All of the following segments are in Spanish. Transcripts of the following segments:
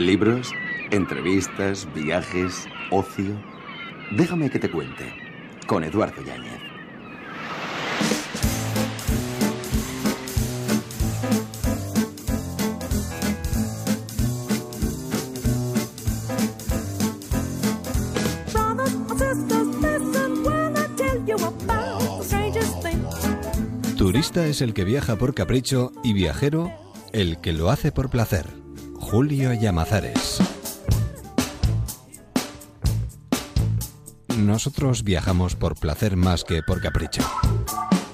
Libros, entrevistas, viajes, ocio. Déjame que te cuente. Con Eduardo Yáñez. Turista es el que viaja por capricho y viajero el que lo hace por placer. Julio Llamazares. Nosotros viajamos por placer más que por capricho.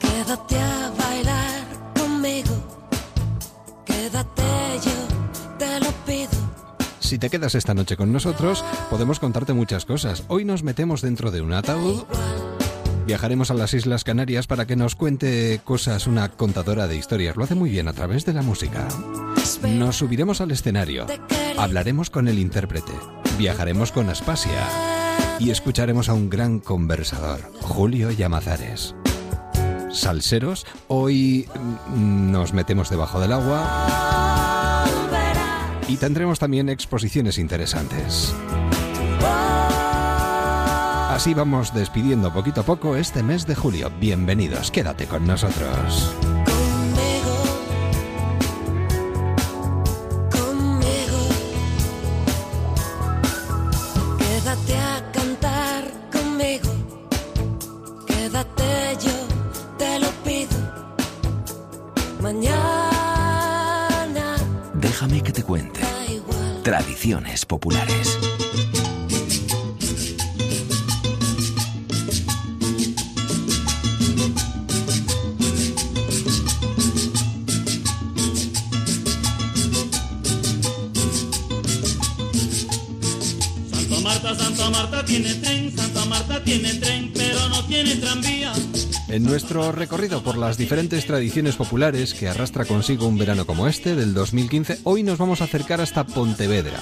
Quédate a bailar conmigo. Quédate yo, te lo pido. Si te quedas esta noche con nosotros, podemos contarte muchas cosas. Hoy nos metemos dentro de un ataúd. Viajaremos a las Islas Canarias para que nos cuente cosas una contadora de historias. Lo hace muy bien a través de la música. Nos subiremos al escenario. Hablaremos con el intérprete. Viajaremos con Aspasia. Y escucharemos a un gran conversador, Julio Llamazares. Salseros, hoy mm, nos metemos debajo del agua. Y tendremos también exposiciones interesantes. Así vamos despidiendo poquito a poco este mes de julio. Bienvenidos, quédate con nosotros. Tradiciones populares. Nuestro recorrido por las diferentes tradiciones populares que arrastra consigo un verano como este del 2015, hoy nos vamos a acercar hasta Pontevedra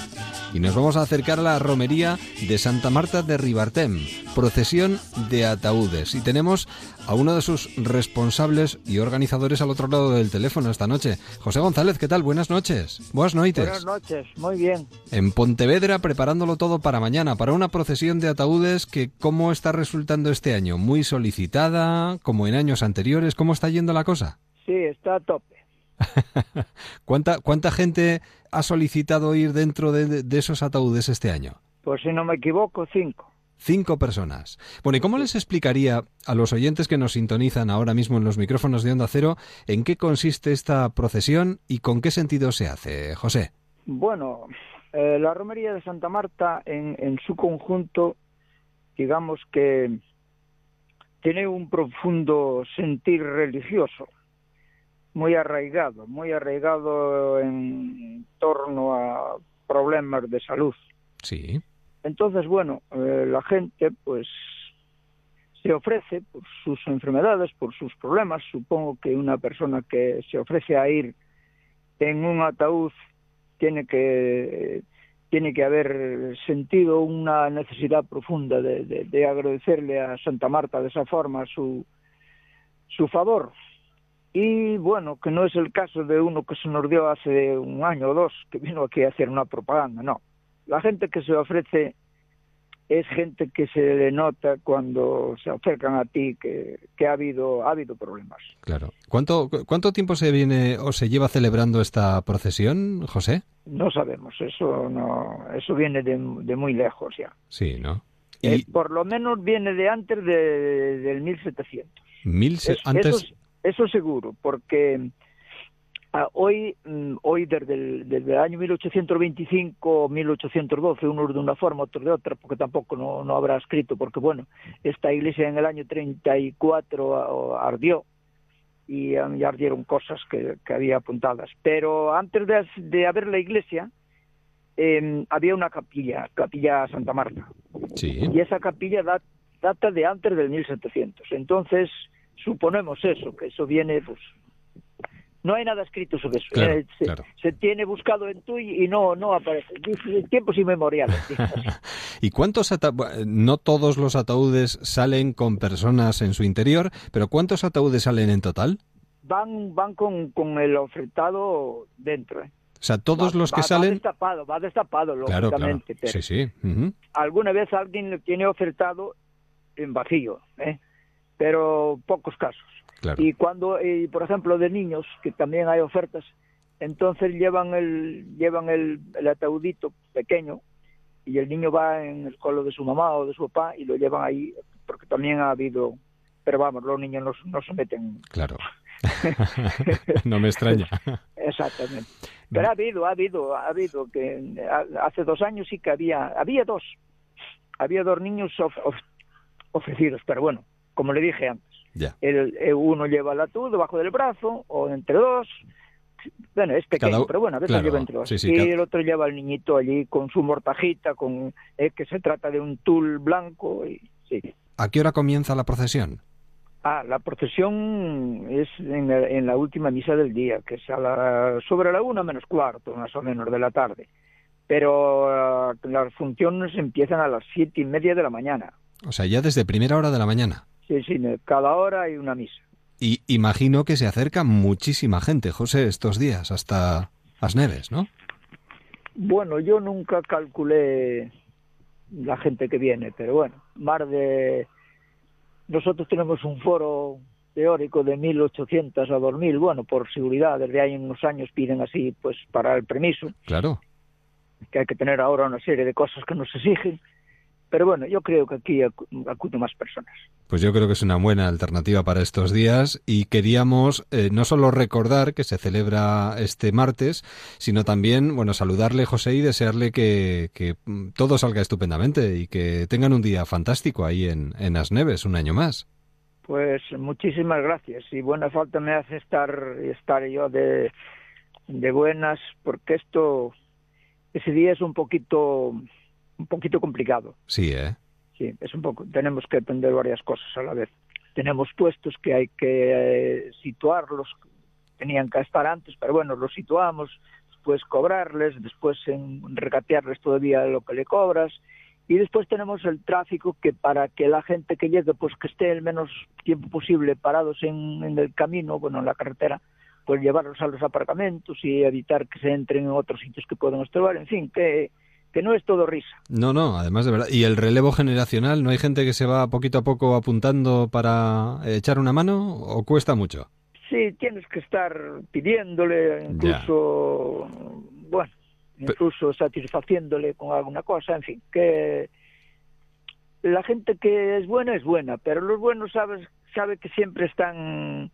y nos vamos a acercar a la romería de Santa Marta de Ribartem, procesión de ataúdes. Y tenemos a uno de sus responsables y organizadores al otro lado del teléfono esta noche. José González, ¿qué tal? Buenas noches. Buenas noches. Buenas noches, muy bien. En Pontevedra preparándolo todo para mañana, para una procesión de ataúdes que cómo está resultando este año, muy solicitada, como en años anteriores, ¿cómo está yendo la cosa? Sí, está a tope. ¿Cuánta, cuánta gente ha solicitado ir dentro de, de esos ataúdes este año? Pues si no me equivoco, cinco. Cinco personas. Bueno, ¿y cómo les explicaría a los oyentes que nos sintonizan ahora mismo en los micrófonos de Onda Cero en qué consiste esta procesión y con qué sentido se hace, José? Bueno, eh, la romería de Santa Marta en, en su conjunto, digamos que tiene un profundo sentir religioso, muy arraigado, muy arraigado en torno a problemas de salud. Sí. Entonces, bueno, eh, la gente pues se ofrece por sus enfermedades, por sus problemas. Supongo que una persona que se ofrece a ir en un ataúd tiene que tiene que haber sentido una necesidad profunda de, de- de agradecerle a Santa Marta de esa forma su su favor. Y bueno, que no es el caso de uno que se nos dio hace un año o dos, que vino aquí a hacer una propaganda, no. La gente que se ofrece es gente que se le nota cuando se acercan a ti que, que ha habido ha habido problemas. Claro. ¿Cuánto, ¿Cuánto tiempo se viene o se lleva celebrando esta procesión, José? No sabemos, eso no eso viene de, de muy lejos ya. Sí, ¿no? Eh, Y por lo menos viene de antes de, del 1700. mil se- Es- antes... Eso, eso seguro, porque ah, hoy, mm, hoy desde el, desde el año 1825 1812, unos de una forma, otros de otra, porque tampoco no, no habrá escrito, porque bueno, esta iglesia en el año 34 ah, ardió y, ardieron cosas que, que había apuntadas. Pero antes de, de haber la iglesia, eh, había una capilla, capilla Santa Marta Sí. y esa capilla da- data de antes del 1700. Entonces, suponemos eso, que eso viene, pues, no hay nada escrito sobre eso. Claro, Eh, se, claro. se tiene buscado en Tui y no, no aparece. Dice, tiempos inmemoriales. ¿Y cuántos ataúdes? No todos los ataúdes salen con personas en su interior, pero ¿cuántos ataúdes salen en total? Van, van con, con el ofertado dentro. ¿eh? sea, todos Va- los que va- salen... Va destapado, va destapado, Claro, lógicamente. pero Sí, sí. alguna vez alguien lo tiene ofertado en vacío, ¿eh? Pero pocos casos. Claro. Y cuando, y por ejemplo, de niños, que también hay ofertas, entonces llevan el llevan el, el ataudito pequeño y el niño va en el colo de su mamá o de su papá y lo llevan ahí, porque también ha habido, pero vamos, los niños no, no se meten Claro. no me extraña. Exactamente. Pero ha habido, ha habido, ha habido que ha- hace dos años sí que había, había dos, había dos niños of- of- ofrecidos, pero bueno, como le dije antes, el, el uno lleva el atún debajo del brazo o entre dos, bueno, es pequeño, Cada pero bueno, a veces claro, lleva entre dos. sí, sí, y el otro lleva al niñito allí con su mortajita, con eh, que se trata de un tul blanco y sí. ¿A qué hora comienza la procesión? Ah, la procesión es en la, en la última misa del día, que es a la, sobre la una menos cuarto, más o menos, de la tarde. Pero ah, las funciones empiezan a las siete y media de la mañana. O sea, ya desde primera hora de la mañana. Sí, sí, cada hora hay una misa. Y imagino que se acerca muchísima gente, José, estos días, hasta las neves, ¿no? Bueno, yo nunca calculé la gente que viene, pero bueno, más de... Nosotros tenemos un foro teórico de 1.800 a 2.000, bueno, por seguridad, desde hay unos años piden así, pues para el permiso. Claro. que hay que tener ahora una serie de cosas que nos exigen. Pero bueno, yo creo que aquí acu- acuden más personas. Pues yo creo que es una buena alternativa para estos días y queríamos eh, no solo recordar que se celebra este martes, sino también, bueno, saludarle José y desearle que, que, mm, todo salga estupendamente y que tengan un día fantástico ahí en, en Asneves un año más. Pues muchísimas gracias y buena falta me hace estar estar yo de, de buenas porque esto ese día es un poquito un poquito complicado. Sí, ¿eh? Sí, es un poco tenemos que atender varias cosas a la vez. Tenemos puestos que hay que eh, situarlos, tenían que estar antes, pero bueno, los situamos, después cobrarles, después en regatearles todavía lo que le cobras y después tenemos el tráfico que para que la gente que llegue pues que esté el menos tiempo posible parados en, en el camino, bueno, en la carretera, pues llevarlos a los aparcamentos y evitar que se entren en otros sitios que puedan estorbar, en fin, que, que no es todo risa. No, no, además de verdad. ¿Y el relevo generacional? ¿No hay gente que se va poquito a poco apuntando para echar una mano o cuesta mucho? Sí, tienes que estar pidiéndole, incluso, bueno, incluso satisfaciéndole con alguna cosa, en fin, que la gente que es buena es buena, pero los buenos sabes sabe que siempre están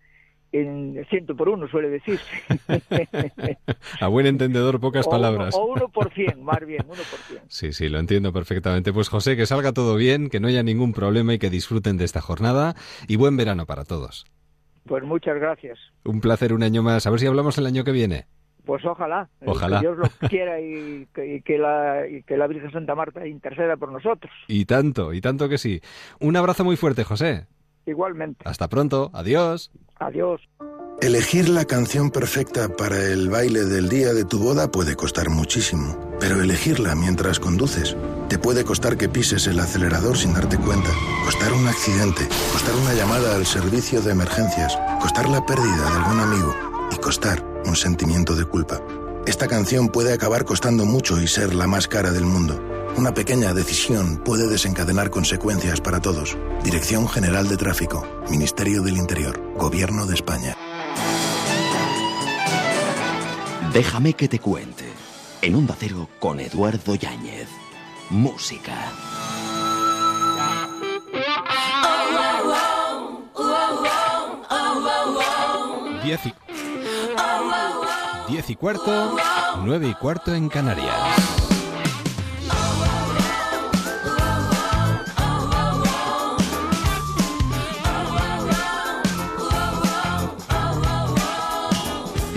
en ciento por uno, suele decirse. A buen entendedor, pocas O palabras. Uno, o uno por cien, más bien, uno por cien. Sí, sí, lo entiendo perfectamente. Pues José, que salga todo bien, que no haya ningún problema y que disfruten de esta jornada y buen verano para todos. Pues muchas gracias. Un placer un año más. A ver si hablamos el año que viene. Pues ojalá, eh, Ojalá. que Dios lo quiera y que, y que la, y que la Virgen Santa Marta interceda por nosotros. Y tanto, y tanto que sí. Un abrazo muy fuerte, José. Igualmente. Hasta pronto. Adiós. Adiós. Elegir la canción perfecta para el baile del día de tu boda puede costar muchísimo, pero elegirla mientras conduces te puede costar que pises el acelerador sin darte cuenta, costar un accidente, costar una llamada al servicio de emergencias, costar la pérdida de algún amigo y costar un sentimiento de culpa. Esta canción puede acabar costando mucho y ser la más cara del mundo. Una pequeña decisión puede desencadenar consecuencias para todos. Dirección General de Tráfico, Ministerio del Interior, Gobierno de España. Déjame que te cuente. En un Cero con Eduardo Yáñez. Música. Diez y... Diez y cuarto, nueve y cuarto en Canarias.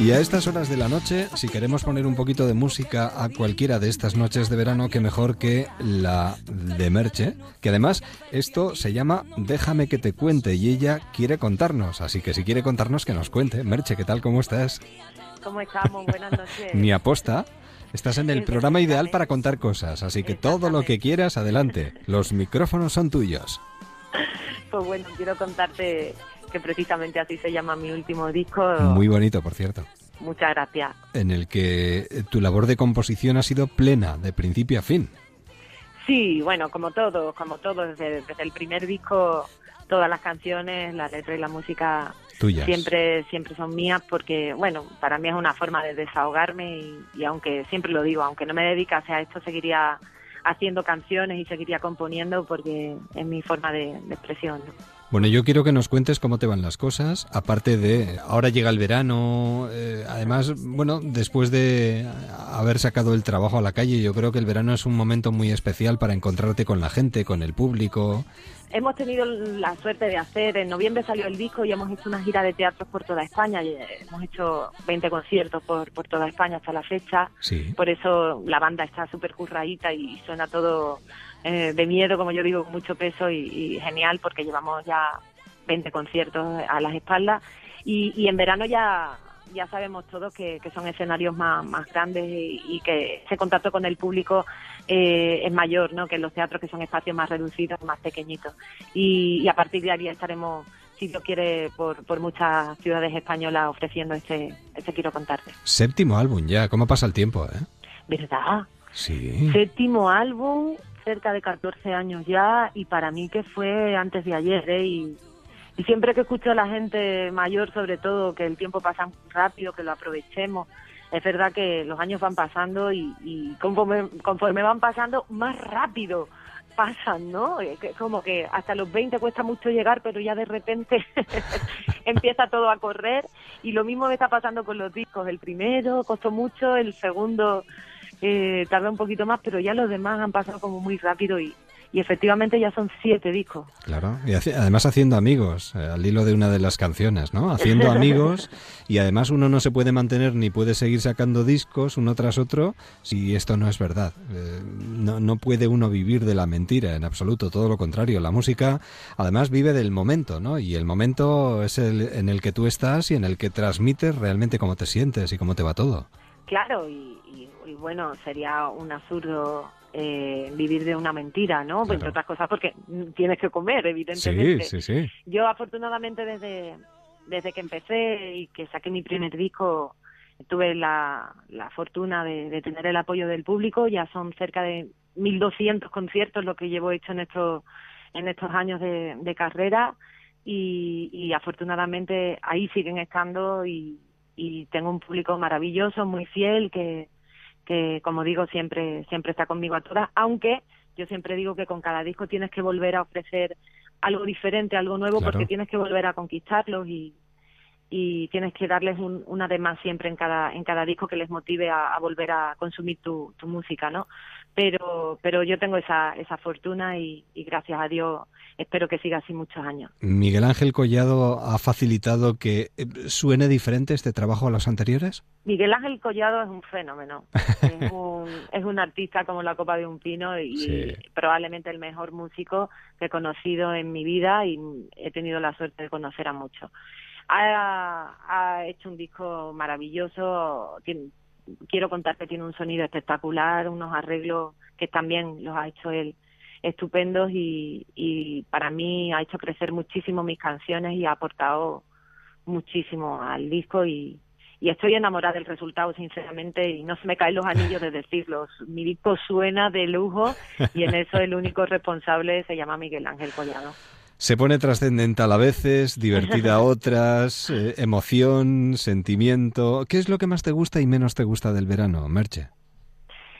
Y a estas horas de la noche, si queremos poner un poquito de música a cualquiera de estas noches de verano, que mejor que la de Merche, que además esto se llama Déjame que te cuente y ella quiere contarnos, así que si quiere contarnos que nos cuente. Merche, ¿qué tal? ¿Cómo estás? ¿Cómo estamos? Buenas noches. Ni aposta. Estás en el programa ideal para contar cosas, así que todo lo que quieras, adelante. Los micrófonos son tuyos. Pues bueno, quiero contarte que precisamente así se llama mi último disco. Muy bonito, por cierto. Muchas gracias. en el que eh, tu labor de composición ha sido plena, de principio a fin. Sí, bueno, como todo, como todo, desde, desde el primer disco, todas las canciones, la letra y la música Tuyas. siempre siempre son mías porque, bueno, para mí es una forma de desahogarme y, y aunque siempre lo digo, aunque no me dedicase a esto, seguiría haciendo canciones y seguiría componiendo porque es mi forma de, de expresión. ¿no? Bueno, yo quiero que nos cuentes cómo te van las cosas, aparte de ahora llega el verano, eh, además, bueno, después de haber sacado el trabajo a la calle, yo creo que el verano es un momento muy especial para encontrarte con la gente, con el público. Hemos tenido la suerte de hacer, en noviembre salió el disco y hemos hecho una gira de teatros por toda España. y, eh, hemos hecho 20 conciertos por, por toda España hasta la fecha. Sí. Por eso la banda está súper curradita y suena todo eh, de miedo, como yo digo, con mucho peso y, y genial porque llevamos ya 20 conciertos a las espaldas. Y, y en verano ya ya sabemos todos que, que son escenarios más, más grandes y, y que ese contacto con el público eh, es mayor, ¿no? Que en los teatros que son espacios más reducidos, más pequeñitos. Y, y a partir de ahí estaremos, si Dios quiere, por, por muchas ciudades españolas ofreciendo este, este quiero contarte. Séptimo álbum ya, ¿cómo pasa el tiempo, eh? ¿Verdad? Sí. Séptimo álbum, cerca de 14 años ya, y para mí que fue antes de ayer, ¿eh? Y, y siempre que escucho a la gente mayor, sobre todo, que el tiempo pasa muy rápido, que lo aprovechemos, es verdad que los años van pasando y, y conforme, conforme van pasando, más rápido pasan, ¿no? Que Como que hasta los 20 cuesta mucho llegar, pero ya de repente empieza todo a correr. Y lo mismo me está pasando con los discos. El primero costó mucho, el segundo eh, tardó un poquito más, pero ya los demás han pasado como muy rápido y, y efectivamente ya son siete discos. Claro, y haci- además haciendo amigos, eh, al hilo de una de las canciones, ¿no? Haciendo amigos y además uno no se puede mantener ni puede seguir sacando discos uno tras otro si esto no es verdad. Eh, no, no puede uno vivir de la mentira en absoluto, todo lo contrario. La música además vive del momento, ¿no? Y el momento es el en el que tú estás y en el que transmites realmente cómo te sientes y cómo te va todo. Claro, y, y- y bueno, sería un absurdo eh, vivir de una mentira, ¿no? Claro. Entre otras cosas porque tienes que comer, Sí, evidentemente. sí, sí. Yo afortunadamente desde, desde que empecé y que saqué mi primer disco tuve la, la fortuna de, de tener el apoyo del público. Ya son cerca de 1.200 conciertos lo que llevo hecho en estos, en estos años de, de carrera y, y afortunadamente ahí siguen estando y, y tengo un público maravilloso, muy fiel, que, que como digo siempre, siempre está conmigo a todas, aunque yo siempre digo que con cada disco tienes que volver a ofrecer algo diferente, algo nuevo, Claro. porque tienes que volver a conquistarlos y, y tienes que darles un, una de más siempre en cada en cada disco que les motive a, a volver a consumir tu, tu música, ¿no? Pero pero yo tengo esa esa fortuna y, y gracias a Dios espero que siga así muchos años. Miguel Ángel Collado ha facilitado que eh, suene diferente este trabajo a los anteriores. Miguel Ángel Collado es un fenómeno. Es un, es un artista como la copa de un pino y Sí. probablemente el mejor músico que he conocido en mi vida y he tenido la suerte de conocer a muchos. Ha, ha hecho un disco maravilloso. tiene- quiero contar que tiene un sonido espectacular, unos arreglos que también los ha hecho él estupendos y, y para mí ha hecho crecer muchísimo mis canciones y ha aportado muchísimo al disco y, estoy enamorada del resultado, sinceramente, y no se me caen los anillos de decirlo. Mi disco suena de lujo y en eso el único responsable se llama Miguel Ángel Collado. Se pone trascendental a veces, divertida a otras, eh, emoción, sentimiento. ¿Qué es lo que más te gusta y menos te gusta del verano, Merche?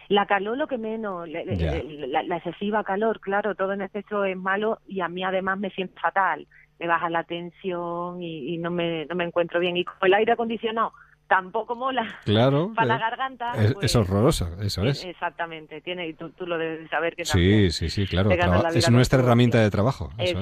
La calor lo que menos, la, la excesiva calor, claro, todo en exceso es malo y a mí además me siento fatal. Me baja la tensión y, y no, me, no me encuentro bien. Y como el aire acondicionado tampoco mola Claro. para la eh, garganta. es, pues- es horroroso, eso es. Exactamente, tiene, y tú, tú lo debes de saber que Sí, también. sí, sí, claro. traba- es con nuestra herramienta de trabajo. es.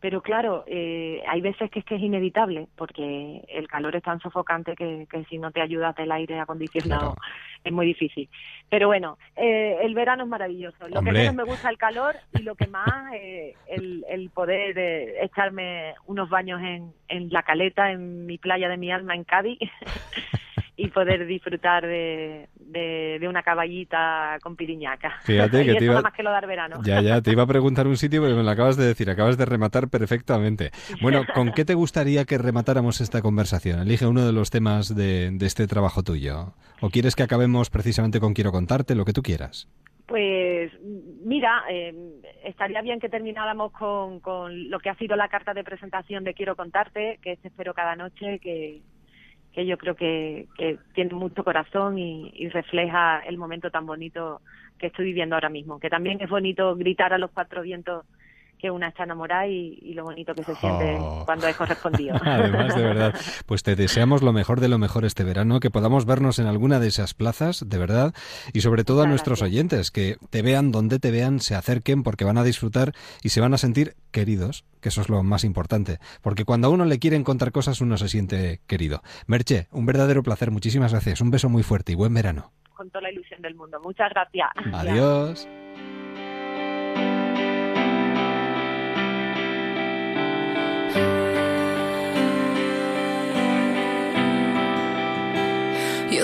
Pero claro, eh, hay veces que es que es inevitable, porque el calor es tan sofocante que, que si no te ayudas del aire acondicionado Claro. es muy difícil. Pero bueno, eh, el verano es maravilloso. Lo Hombre. que menos me gusta es el calor y lo que más, eh, el, el poder eh, echarme unos baños en, en la caleta, en mi playa de mi alma, en Cádiz, y poder disfrutar de, de, de una caballita con piriñaca. Fíjate y que eso te iba- nada más que lo dar verano. Ya, ya, te iba a preguntar un sitio, pero me lo acabas de decir, acabas de rematar perfectamente. Bueno, ¿con qué te gustaría que rematáramos esta conversación? Elige uno de los temas de, de este trabajo tuyo. ¿O quieres que acabemos precisamente con Quiero contarte, lo que tú quieras? Pues mira, eh, estaría bien que termináramos con, con lo que ha sido la carta de presentación de Quiero contarte, que es Espero cada noche, que, que yo creo que, tiene mucho corazón y refleja el momento tan bonito que estoy viviendo ahora mismo. Que también es bonito gritar a los cuatro vientos que una está enamorada y, y lo bonito que se siente Oh. cuando es correspondido. Además, de verdad, pues te deseamos lo mejor de lo mejor este verano, que podamos vernos en alguna de esas plazas, de verdad, y sobre todo a nuestros gracias. oyentes, que te vean donde te vean, se acerquen porque van a disfrutar y se van a sentir queridos, que eso es lo más importante, porque cuando a uno le quieren contar cosas, uno se siente querido. Merche, un verdadero placer, muchísimas gracias, un beso muy fuerte y buen verano. Con toda la ilusión del mundo. Muchas gracias. Adiós.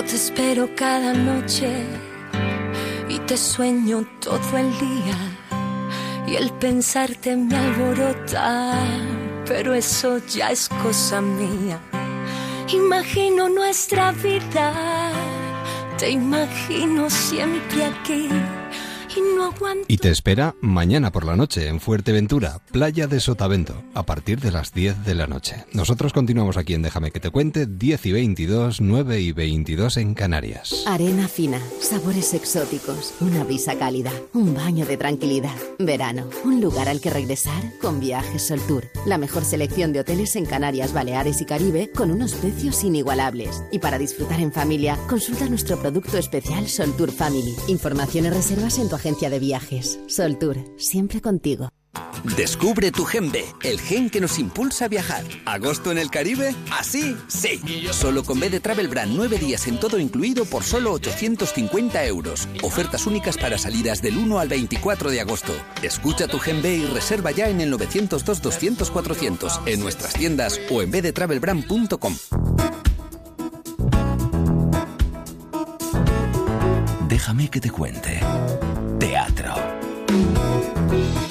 Te espero cada noche y te sueño todo el día y el pensarte me alborota, pero eso ya es cosa mía. Imagino nuestra vida, te imagino siempre aquí y no aguanto. Y te espera mañana por la noche en Fuerteventura, Playa de Sotavento, a partir de las 10 de la noche. Nosotros continuamos aquí en Déjame que te cuente, 10 y 22, 9 y 22 en Canarias. Arena fina, sabores exóticos, una brisa cálida, un baño de tranquilidad. Verano, un lugar al que regresar con Viajes Sol Tour. La mejor selección de hoteles en Canarias, Baleares y Caribe con unos precios inigualables. Y para disfrutar en familia, consulta nuestro producto especial Sol Tour Family. Información y reservas en tu agencia de viajes. Sol Tour, siempre contigo. Descubre tu Gen B, el gen que nos impulsa a viajar. ¿Agosto en el Caribe? ¿Así? Sí. Solo con B de Travel Brand, nueve días en todo incluido por solo 850 euros. Ofertas únicas para salidas del 1 al 24 de agosto. Escucha tu Gen B y reserva ya en el 902-200-400, en nuestras tiendas o en bdetravelbrand.com. Déjame que te cuente. Thank you.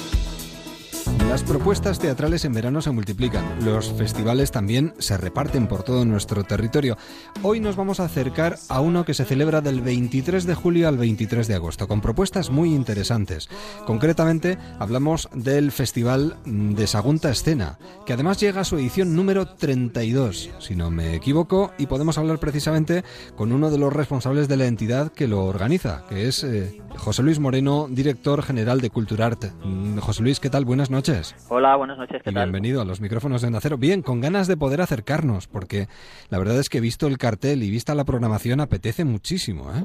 Las propuestas teatrales en verano se multiplican, los festivales también se reparten por todo nuestro territorio. Hoy nos vamos a acercar a uno que se celebra del 23 de julio al 23 de agosto, con propuestas muy interesantes. Concretamente, hablamos del Festival de Sagunta Escena, que además llega a su edición número 32, si no me equivoco, y podemos hablar precisamente con uno de los responsables de la entidad que lo organiza, que es eh, José Luis Moreno, director general de Culturarte. Mm, José Luis, ¿qué tal? Buenas noches. Hola, buenas noches, ¿qué Y tal? bienvenido a los micrófonos de Nacero. Bien, con ganas de poder acercarnos, porque la verdad es que visto el cartel y vista la programación apetece muchísimo, ¿eh?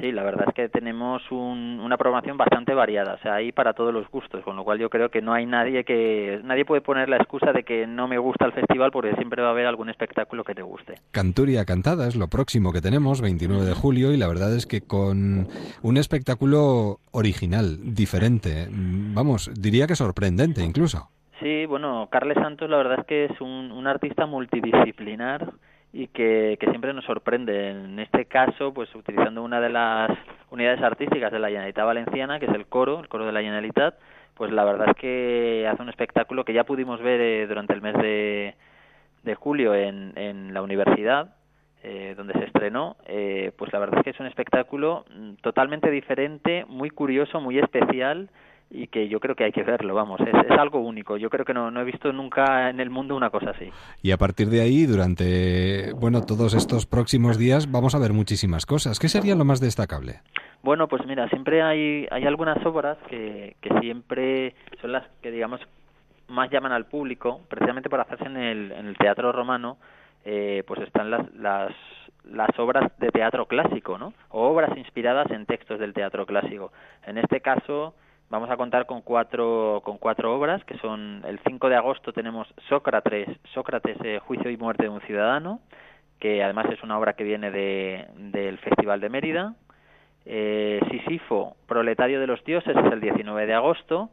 Sí, la verdad es que tenemos un- una programación bastante variada, o sea, hay para todos los gustos, con lo cual yo creo que no hay nadie que nadie puede poner la excusa de que no me gusta el festival porque siempre va a haber algún espectáculo que te guste. Canturia Cantada es lo próximo que tenemos, 29 de julio, y la verdad es que con un espectáculo original, diferente, mm, vamos, diría que sorprendente incluso. Sí, bueno, Carles Santos la verdad es que es un, un artista multidisciplinar y que, que siempre nos sorprende. En este caso, pues utilizando una de las unidades artísticas de la Generalitat Valenciana, que es el coro, el coro de la Generalitat, pues la verdad es que hace un espectáculo que ya pudimos ver eh, durante el mes de, de julio en, en la universidad, eh, donde se estrenó, eh, pues la verdad es que es un espectáculo mm, totalmente diferente, muy curioso, muy especial y que yo creo que hay que verlo, vamos, es, es algo único. Yo creo que no, no he visto nunca en el mundo una cosa así. Y a partir de ahí, durante, bueno, todos estos próximos días, vamos a ver muchísimas cosas. ¿Qué sería lo más destacable? Bueno, pues mira, siempre hay, hay algunas obras que, que siempre son las que, digamos, más llaman al público, precisamente por hacerse en el, en el teatro romano, eh, pues están las, las, las obras de teatro clásico, ¿no? O obras inspiradas en textos del teatro clásico. En este caso, vamos a contar con cuatro, con cuatro obras, que son el 5 de agosto tenemos Sócrates, Sócrates, eh, Juicio y Muerte de un Ciudadano, que además es una obra que viene de, del Festival de Mérida. Eh, Sisifo, Proletario de los Dioses, es el 19 de agosto,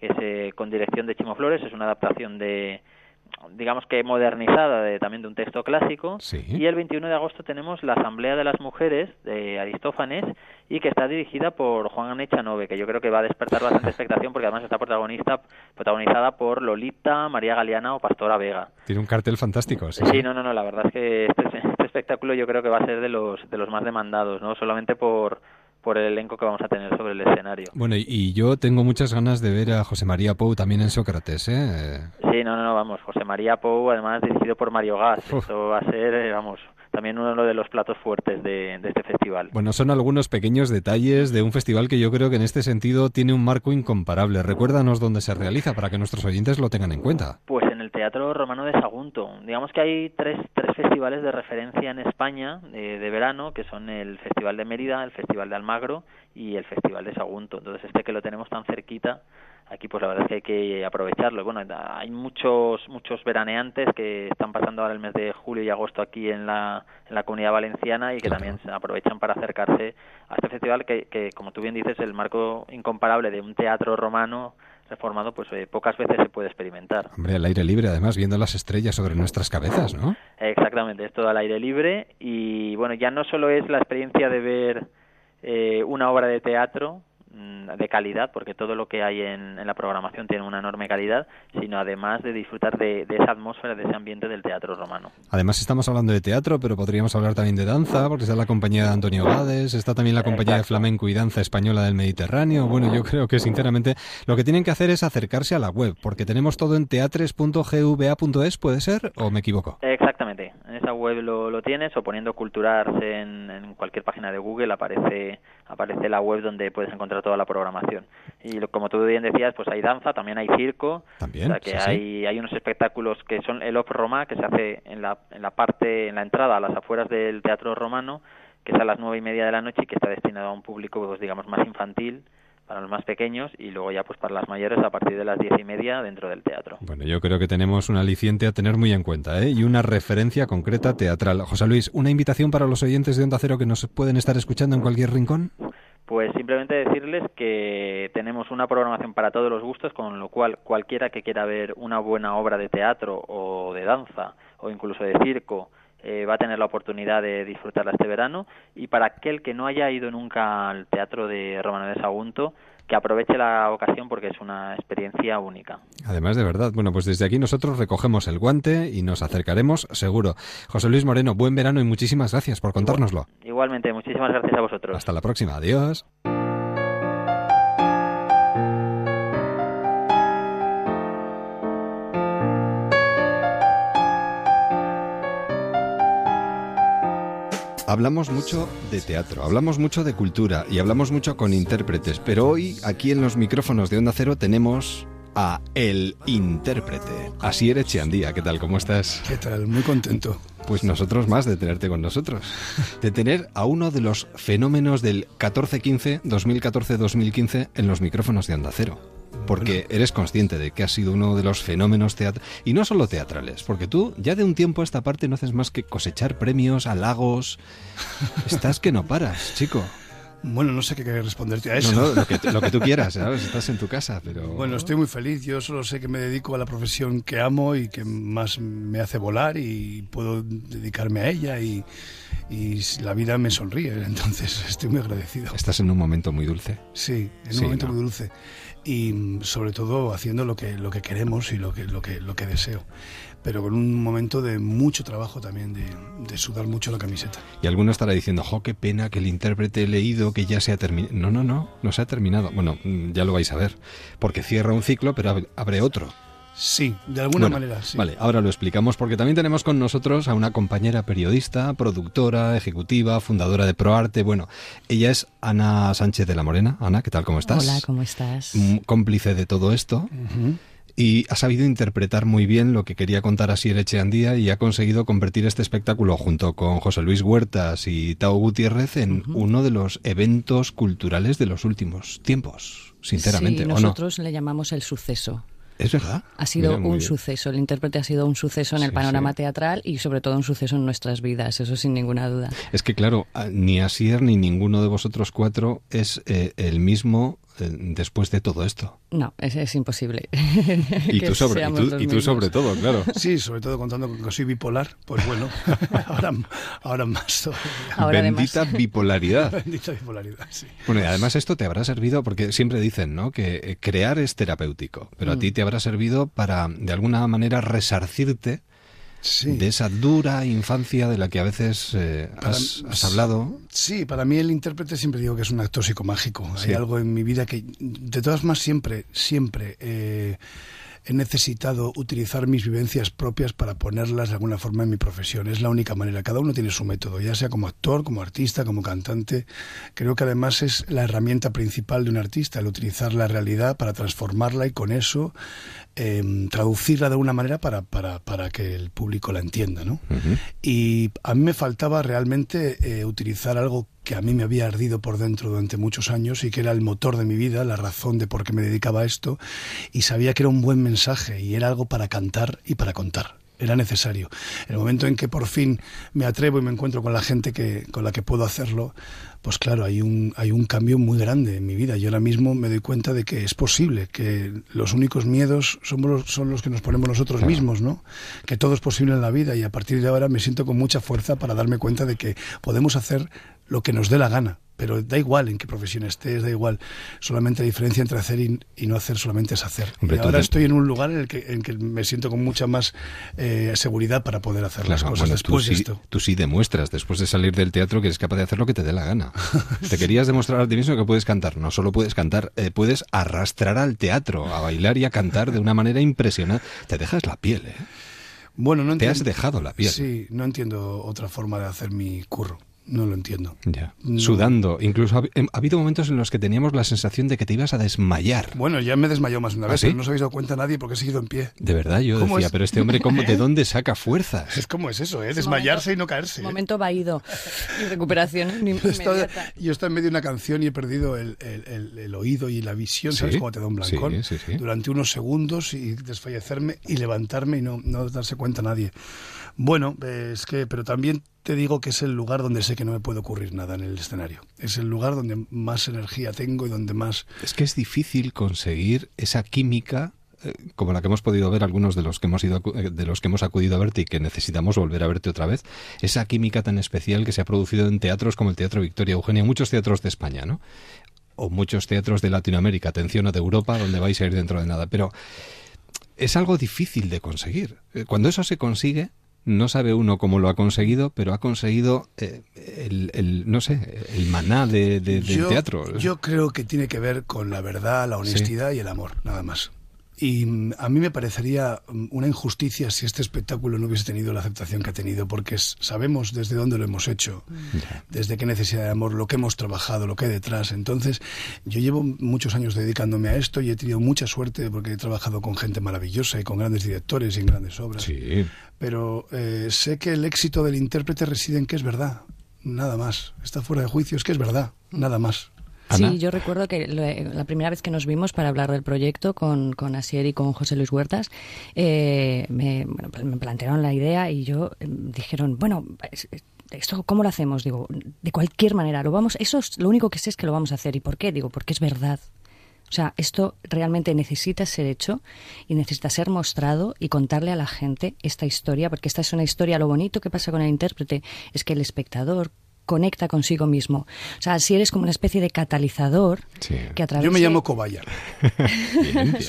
es eh, con dirección de Chimo Flores, es una adaptación de, digamos que modernizada de, también de un texto clásico. Y el 21 de agosto tenemos la Asamblea de las Mujeres de Aristófanes y que está dirigida por Juan Echanove, que yo creo que va a despertar bastante expectación porque además está protagonista, protagonizada por Lolita, María Galeana o Pastora Vega. Tiene un cartel fantástico. Sí, sí no, no, no, la verdad es que este, este espectáculo yo creo que va a ser de los, de los más demandados, no solamente por por el elenco que vamos a tener sobre el escenario. Bueno, y, yo tengo muchas ganas de ver a José María Pou también en Sócrates, ¿eh? Sí, no, no, vamos, José María Pou, además dirigido por Mario Gas. Esto va a ser, eh, vamos, también uno de los platos fuertes de, este festival. Bueno, son algunos pequeños detalles de un festival que yo creo que en este sentido tiene un marco incomparable. Recuérdanos dónde se realiza para que nuestros oyentes lo tengan en cuenta. Pues en el Teatro Romano de Sagunto. Digamos que hay tres, tres festivales de referencia en España de, de verano, que son el Festival de Mérida, el Festival de Almagro y el Festival de Sagunto. Entonces este que lo tenemos tan cerquita aquí pues la verdad es que hay que aprovecharlo. Bueno, hay muchos muchos veraneantes que están pasando ahora el mes de julio y agosto aquí en la, en la comunidad valenciana y que también se aprovechan para acercarse a este festival que, que, como tú bien dices, el marco incomparable de un teatro romano reformado, pues eh, pocas veces se puede experimentar. Hombre, al aire libre, además, viendo las estrellas sobre nuestras cabezas, ¿no? Exactamente, es todo al aire libre y bueno, ya no solo es la experiencia de ver eh, una obra de teatro, de calidad, porque todo lo que hay en, la programación tiene una enorme calidad, sino además de disfrutar de, esa atmósfera, de ese ambiente del teatro romano. Además estamos hablando de teatro, pero podríamos hablar también de danza, porque está la compañía de Antonio Gades, está también la compañía de flamenco y danza española del Mediterráneo. Bueno, yo creo que sinceramente lo que tienen que hacer es acercarse a la web, porque tenemos todo en teatres.gva.es, ¿puede ser o me equivoco? Exactamente, en esa web lo, tienes o poniendo culturarse en, en cualquier página de Google aparece aparece la web donde puedes encontrar toda la programación. Y como tú bien decías, pues hay danza, también hay circo, ¿También? o sea que hay, hay unos espectáculos que son el Off Roma, que se hace en la, en la parte, en la entrada, a las afueras del Teatro Romano, que es a las nueve y media de la noche y que está destinado a un público, pues digamos, más infantil, para los más pequeños y luego ya pues para las mayores a partir de las diez y media dentro del teatro. Bueno, yo creo que tenemos un aliciente a tener muy en cuenta ¿eh? y una referencia concreta teatral. José Luis, ¿una invitación para los oyentes de Onda Cero que nos pueden estar escuchando en cualquier rincón? Pues simplemente decirles que tenemos una programación para todos los gustos, con lo cual cualquiera que quiera ver una buena obra de teatro o de danza o incluso de circo eh, va a tener la oportunidad de disfrutarla este verano y para aquel que no haya ido nunca al teatro de Romano de Sagunto que aproveche la ocasión porque es una experiencia única. Además, de verdad, bueno, pues desde aquí nosotros recogemos el guante y nos acercaremos seguro. José Luis Moreno, buen verano y muchísimas gracias por contárnoslo. Igualmente, muchísimas gracias a vosotros. Hasta la próxima, adiós. Hablamos mucho de teatro, hablamos mucho de cultura y hablamos mucho con intérpretes, pero hoy aquí en los micrófonos de Onda Cero tenemos a El Intérprete. Así eres Chiandía, ¿qué tal? ¿Cómo estás? ¿Qué tal? Muy contento. Pues nosotros más de tenerte con nosotros. De tener a uno de los fenómenos del 14-15, 2014-2015 en los micrófonos de Onda Cero porque eres consciente de que has sido uno de los fenómenos teatrales, y no solo teatrales, porque tú ya de un tiempo a esta parte no haces más que cosechar premios, halagos, estás que no paras, chico. Bueno, no sé qué responderte a eso. No, no, lo, que, lo que tú quieras, ¿sabes? Estás en tu casa, pero... Bueno, estoy muy feliz. Yo solo sé que me dedico a la profesión que amo y que más me hace volar y puedo dedicarme a ella y, y la vida me sonríe. Entonces estoy muy agradecido. Estás en un momento muy dulce. Sí, en un momento muy dulce y sobre todo haciendo lo que, lo que queremos y lo que, lo, que, lo que deseo. Pero con un momento de mucho trabajo también, de, sudar mucho la camiseta. Y alguno estará diciendo, jo, qué pena que el intérprete he leído que ya se ha terminado. No, no, no, no se ha terminado. Bueno, ya lo vais a ver, porque cierra un ciclo, pero abre otro. Sí, de alguna manera, sí. Vale, ahora lo explicamos porque también tenemos con nosotros a una compañera periodista, productora, ejecutiva, fundadora de ProArte. Bueno, ella es Ana Sánchez de la Morena. Ana, ¿qué tal? ¿Cómo estás? Hola, ¿cómo estás? Cómplice de todo esto. Y ha sabido interpretar muy bien lo que quería contar así el Echeandía y ha conseguido convertir este espectáculo junto con José Luis Huertas y Tao Gutiérrez en uno de los eventos culturales de los últimos tiempos, sinceramente. Sí, nosotros le llamamos el suceso. Es verdad. Ha sido un suceso, el intérprete ha sido un suceso en el panorama teatral y sobre todo un suceso en nuestras vidas, eso sin ninguna duda. Es que claro, ni Asier ni ninguno de vosotros cuatro es eh, el mismo después de todo esto? No, es, es imposible. y tú, sobre, y tú, sobre todo, claro. Sí, sobre todo contando con que soy bipolar, pues bueno, ahora, ahora más Bendita bipolaridad. Bendita bipolaridad, sí. Bueno, y además esto te habrá servido, porque siempre dicen, ¿no? Que eh, crear es terapéutico, pero a mm. ti te habrá servido para, de alguna manera, resarcirte de esa dura infancia de la que a veces eh, has, hablado. Sí, para mí el intérprete siempre digo que es un actor psicomágico. Hay algo en mi vida que, de todas maneras, siempre, siempre eh, he necesitado utilizar mis vivencias propias para ponerlas de alguna forma en mi profesión. Es la única manera. Cada uno tiene su método, ya sea como actor, como artista, como cantante. Creo que además es la herramienta principal de un artista, el utilizar la realidad para transformarla y con eso em, traducirla de alguna manera para, para, para, que el público la entienda. ¿no? Y a mí me faltaba realmente eh, utilizar algo que a mí me había ardido por dentro durante muchos años y que era el motor de mi vida, la razón de por qué me dedicaba a esto, y sabía que era un buen mensaje y era algo para cantar y para contar era necesario. El momento en que por fin me atrevo y me encuentro con la gente que, con la que puedo hacerlo, pues claro, hay un, hay un cambio muy grande en mi vida. Yo ahora mismo me doy cuenta de que es posible, que los únicos miedos son los, son los que nos ponemos nosotros mismos, ¿no? Que todo es posible en la vida y a partir de ahora me siento con mucha fuerza para darme cuenta de que podemos hacer lo que nos dé la gana pero da igual en qué profesión estés, da igual. Solamente la diferencia entre hacer y, no hacer solamente es hacer. y ahora estoy en un lugar en el que, en que me siento con mucha más eh, seguridad para poder hacer las cosas después tú de sí, esto. Tú sí demuestras, después de salir del teatro, que eres capaz de hacer lo que te dé la gana. te querías demostrar a ti mismo que puedes cantar. No solo puedes cantar, eh, puedes arrastrar al teatro, a bailar y a cantar de una manera impresionante. Te dejas la piel, ¿eh? Bueno, no Te has dejado la piel. Sí, no entiendo otra forma de hacer mi curro no lo entiendo. Ya. Sudando. Incluso ha, habido momentos en los que teníamos la sensación de que te ibas a desmayar. Bueno, ya me desmayó más una ¿Ah, vez, no os habéis dado cuenta nadie porque he seguido en pie. De verdad, yo decía, pero este hombre, ¿cómo, ¿de dónde saca fuerzas? Es como es eso, ¿eh? Desmayarse y no caerse. Momento vaído y recuperación yo, estaba, yo en medio de una canción y he perdido el, oído y la visión, ¿sabes cómo te da un blancón? Durante unos segundos y desfallecerme y levantarme y no, no darse cuenta nadie. Bueno, es que, pero también te digo que es el lugar donde sé que no me puede ocurrir nada en el escenario. Es el lugar donde más energía tengo y donde más... Es que es difícil conseguir esa química eh, como la que hemos podido ver algunos de los que hemos ido eh, de los que hemos acudido a verte y que necesitamos volver a verte otra vez. Esa química tan especial que se ha producido en teatros como el Teatro Victoria Eugenia muchos teatros de España no o muchos teatros de Latinoamérica atención o de Europa donde vais a ir dentro de nada. Pero es algo difícil de conseguir. Eh, cuando eso se consigue no sabe uno cómo lo ha conseguido, pero ha conseguido eh, el, no sé, el maná de, del teatro. Yo creo que tiene que ver con la verdad, la honestidad y el amor, nada más. Y mm, a mí me parecería mm, una injusticia si este espectáculo no hubiese tenido la aceptación que ha tenido, porque sabemos desde dónde lo hemos hecho, desde qué necesidad de amor, lo que hemos trabajado, lo que hay detrás. Entonces, yo llevo muchos años dedicándome a esto y he tenido mucha suerte porque he trabajado con gente maravillosa y con grandes directores y en grandes obras. Sí. Pero eh, sé que el éxito del intérprete reside en que es verdad, nada más. Está fuera de juicio, es que es verdad, nada más. Sí, yo recuerdo que la primera vez que nos vimos para hablar del proyecto con, con Asier y con José Luis Huertas, eh, me, plantearon la idea y yo em, dijeron, bueno, ¿esto cómo lo hacemos? Digo, de cualquier manera, lo vamos, eso es lo único que sé es que lo vamos a hacer. ¿Y por qué? Digo, porque es verdad. O sea, esto realmente necesita ser hecho y necesita ser mostrado y contarle a la gente esta historia, porque esta es una historia, lo bonito que pasa con el intérprete es que el espectador conecta consigo mismo. O sea, si eres como una especie de catalizador que a través Yo me llamo cobaya.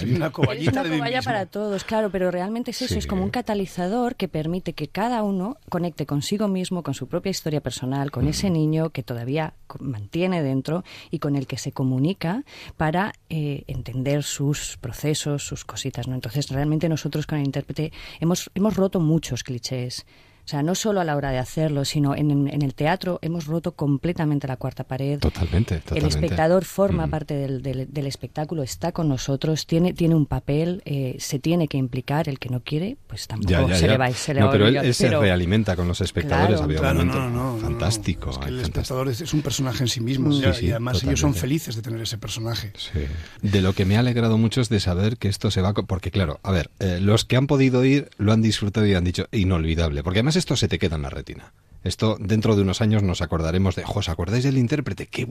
una coballita una cobaya para todos, claro, pero realmente es eso, es como un catalizador que permite que cada uno conecte consigo mismo, con su propia historia personal, con ese niño que todavía mantiene dentro y con el que se comunica para eh, entender sus procesos, sus cositas, ¿no? Entonces, realmente nosotros con el intérprete hemos, hemos roto muchos clichés sea, no solo a la hora de hacerlo, sino en, el teatro hemos roto completamente la cuarta pared. Totalmente, totalmente. El espectador forma mm. parte del, del, espectáculo, está con nosotros, tiene, tiene un papel, eh, se tiene que implicar. El que no quiere, pues tampoco se le va, se le no, pero él, se realimenta con los espectadores. Claro, no, no, fantástico. Es el espectador es, un personaje en sí mismo y además ellos son felices de tener ese personaje. Sí. De lo que me ha alegrado mucho es de saber que esto se va... Porque claro, a ver, eh, los que han podido ir lo han disfrutado y han dicho inolvidable. Porque además esto se te queda en la retina. Esto dentro de unos años nos acordaremos de, ¿os acordáis del intérprete? ¡Qué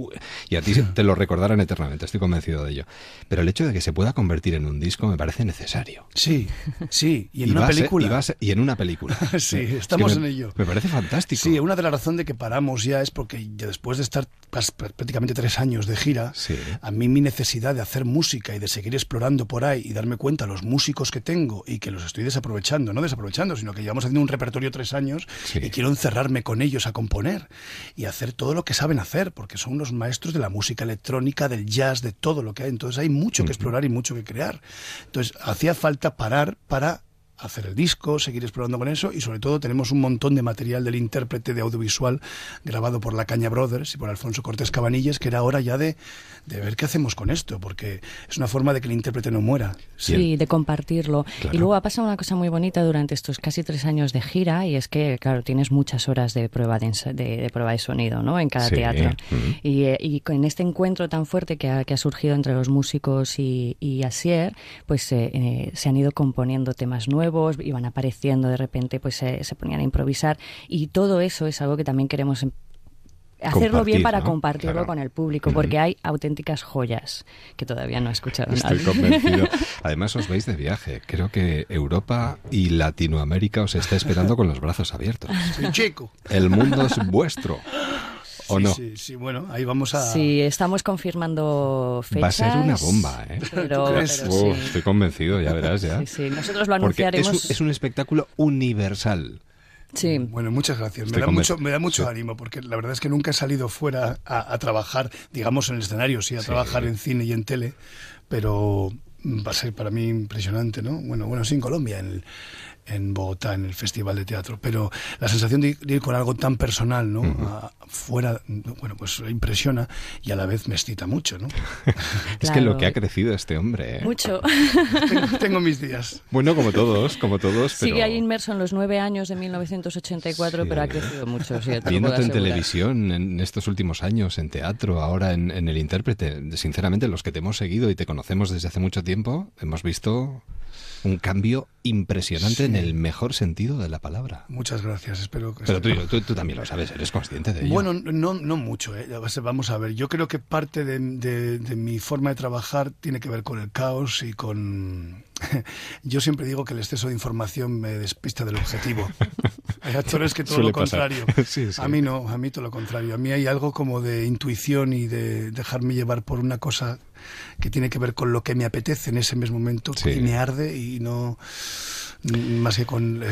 y a ti te lo recordarán eternamente, estoy convencido de ello. Pero el hecho de que se pueda convertir en un disco me parece necesario. Sí, sí, y en una película. y, en una película. sí, estamos en ello. Me parece fantástico. Sí, una de las razones de que paramos ya es porque después de estar prácticamente tres años de gira, a mí mi necesidad de hacer música y de seguir explorando por ahí y darme cuenta los músicos que tengo y que los estoy desaprovechando, no desaprovechando, sino que llevamos haciendo un repertorio tres años y quiero encerrarme con ellos a componer y hacer todo lo que saben hacer, porque son los maestros de la música electrónica, del jazz, de todo lo que hay. Entonces hay mucho que explorar y mucho que crear. Entonces hacía falta parar para hacer el disco, seguir explorando con eso y sobre todo tenemos un montón de material del intérprete de audiovisual grabado por La Caña Brothers y por Alfonso Cortés Cabanillas que era hora ya de, de ver qué hacemos con esto porque es una forma de que el intérprete no muera. Sí, de compartirlo. Y luego ha pasado una cosa muy bonita durante estos casi tres años de gira y es que, claro, tienes muchas horas de prueba de, de, prueba de sonido ¿no? en cada teatro. y, eh, y en este encuentro tan fuerte que ha, que ha surgido entre los músicos y, y Asier, pues eh, eh, se han ido componiendo temas nuevos iban apareciendo de repente, pues se, ponían a improvisar y todo eso es algo que también queremos em, hacerlo bien para compartirlo con el público, porque hay auténticas joyas que todavía no he escuchado Estoy convencido. Además, os veis de viaje. Creo que Europa y Latinoamérica os está esperando con los brazos abiertos. chico. El mundo es vuestro. ¿O no? Sí, sí, bueno, ahí vamos a... Sí, estamos confirmando fechas. Va a ser una bomba, ¿eh? Pero, estoy convencido, ya verás, ya. Sí, sí, nosotros lo anunciaremos... Porque es un, espectáculo universal. Sí. Bueno, muchas gracias. Me da, mucho, me da mucho ánimo porque la verdad es que nunca he salido fuera a, trabajar, digamos, en el escenario, sí, a trabajar en cine y en tele, pero va a ser para mí impresionante, ¿no? Bueno, bueno, sí, en Colombia, en el, en Bogotá, en el Festival de Teatro. Pero la sensación de ir con algo tan personal, ¿no? fuera, bueno, pues impresiona y a la vez me excita mucho, ¿no? es que lo que ha crecido este hombre. ¿eh? Mucho. tengo, mis días. Bueno, como todos, como todos. Sigue ahí inmerso en los nueve años de 1984, pero ha crecido mucho. Sí, Viéndote en televisión en estos últimos años, en teatro, ahora en, en el intérprete, sinceramente, los que te hemos seguido y te conocemos desde hace mucho tiempo, hemos visto un cambio impresionante en el mejor sentido de la palabra. Muchas gracias, espero que... Pero tú, tú, también lo sabes, eres consciente de ello. Bueno, no, no mucho, ¿eh? vamos a ver. Yo creo que parte de, de mi forma de trabajar tiene que ver con el caos y con Yo siempre digo que el exceso de información me despista del objetivo. Hay actores que todo lo contrario. A mí no, a mí todo lo contrario. A mí hay algo como de intuición y de dejarme llevar por una cosa que tiene que ver con lo que me apetece en ese mismo momento y me arde y no más que con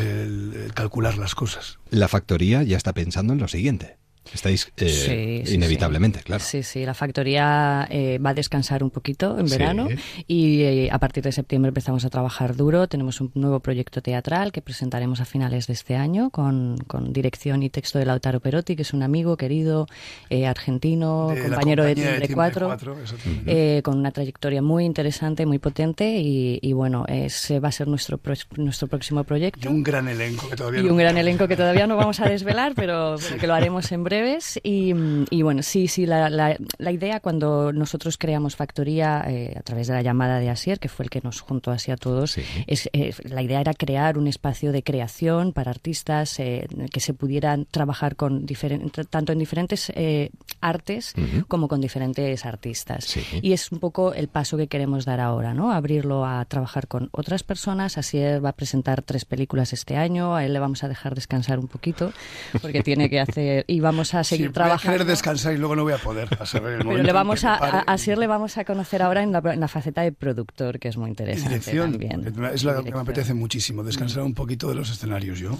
calcular las cosas. La factoría ya está pensando en lo siguiente. Estáis eh, inevitablemente, claro. Sí, sí, la factoría eh, va a descansar un poquito en verano y eh, a partir de septiembre empezamos a trabajar duro. Tenemos un nuevo proyecto teatral que presentaremos a finales de este año con, con dirección y texto de Lautaro Perotti, que es un amigo querido argentino, compañero de Timbre 4, con una trayectoria muy interesante, muy potente y, bueno, ese va a ser nuestro, nuestro próximo proyecto. Y un gran elenco que todavía y no... un gran elenco que todavía no vamos a desvelar, pero que lo haremos en breve y, bueno, sí, sí, la, la, idea cuando nosotros creamos Factoría eh, a través de la llamada de Asier, que fue el que nos juntó así a todos, es, eh, la idea era crear un espacio de creación para artistas eh, que se pudieran trabajar con tanto en diferentes artes como con diferentes artistas. Y es un poco el paso que queremos dar ahora, ¿no? Abrirlo a trabajar con otras personas. Asier va a presentar tres películas este año, a él le vamos a dejar descansar un poquito porque tiene que hacer y vamos a seguir trabajando. Voy a querer descansar y luego no voy a poder. A Pero le vamos a, así le vamos a conocer ahora en la, faceta de productor, que es muy interesante dirección, también. Es lo que me apetece muchísimo, descansar un poquito de los escenarios yo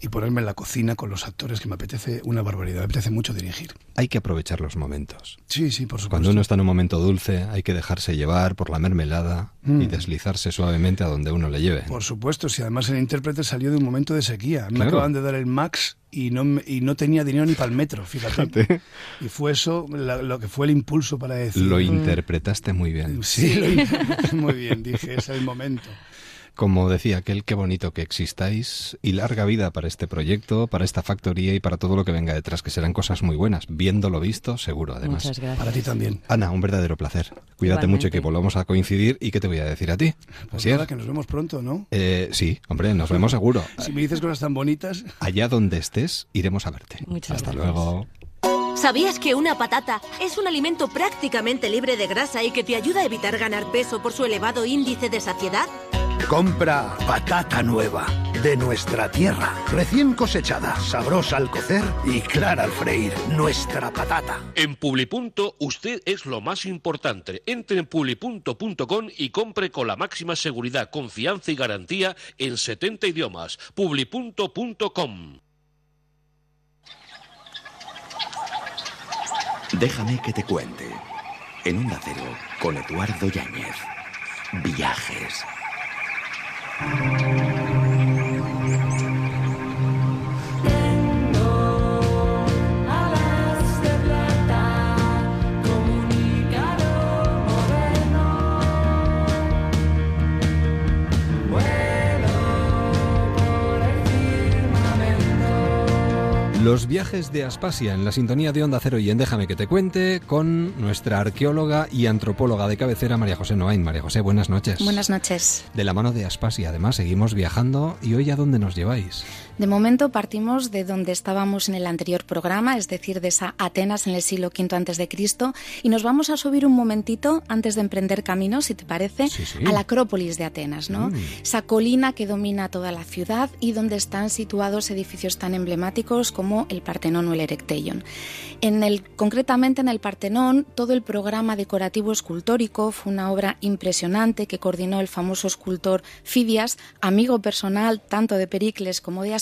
y ponerme en la cocina con los actores, que me apetece una barbaridad, me apetece mucho dirigir. Hay que aprovechar los momentos. Sí, sí, por supuesto. Cuando uno está en un momento dulce, hay que dejarse llevar por la mermelada y mm. deslizarse suavemente a donde uno le lleve. Por supuesto, si además el intérprete salió de un momento de sequía. Me acaban de dar el max y no, y no tenía dinero ni para el metro, fíjate. Y fue eso lo que fue el impulso para decir... Lo interpretaste muy bien. Sí, lo interpreté muy bien, dije, es el momento. Como decía aquel, qué bonito que existáis y larga vida para este proyecto, para esta factoría y para todo lo que venga detrás, que serán cosas muy buenas. Viéndolo visto, seguro, además. Muchas gracias. Para ti también. Ana, un verdadero placer. Cuídate mucho y que volvamos a coincidir. ¿Y qué te voy a decir a ti? Pues Así nada, es. que nos vemos pronto, ¿no? Eh, sí, hombre, nos vemos seguro. Si me dices cosas tan bonitas. Allá donde estés, iremos a verte. Muchas Hasta gracias. luego. ¿Sabías que una patata es un alimento prácticamente libre de grasa y que te ayuda a evitar ganar peso por su elevado índice de saciedad? Compra patata nueva de nuestra tierra, recién cosechada, sabrosa al cocer y clara al freír. Nuestra patata. En Publipunto usted es lo más importante. Entre en publipunto.com y compre con la máxima seguridad, confianza y garantía en 70 idiomas. Publipunto.com. Déjame que te cuente. En un Cero, con Eduardo Yáñez. Viajes. Música Los viajes de Aspasia en la sintonía de Onda Cero y en Déjame que te cuente con nuestra arqueóloga y antropóloga de cabecera, María José Noain. María José, buenas noches. Buenas noches. De la mano de Aspasia, además, seguimos viajando. ¿Y hoy a dónde nos lleváis? De momento partimos de donde estábamos en el anterior programa, es decir, de esa Atenas en el siglo V antes de Cristo, y nos vamos a subir un momentito antes de emprender camino, si te parece, Sí, sí. a la Acrópolis de Atenas, ¿no? Mm. Esa colina que domina toda la ciudad y donde están situados edificios tan emblemáticos como el Partenón o el Erecteion. En el, concretamente en el Partenón, todo el programa decorativo escultórico fue una obra impresionante que coordinó el famoso escultor Fidias, amigo personal tanto de Pericles como de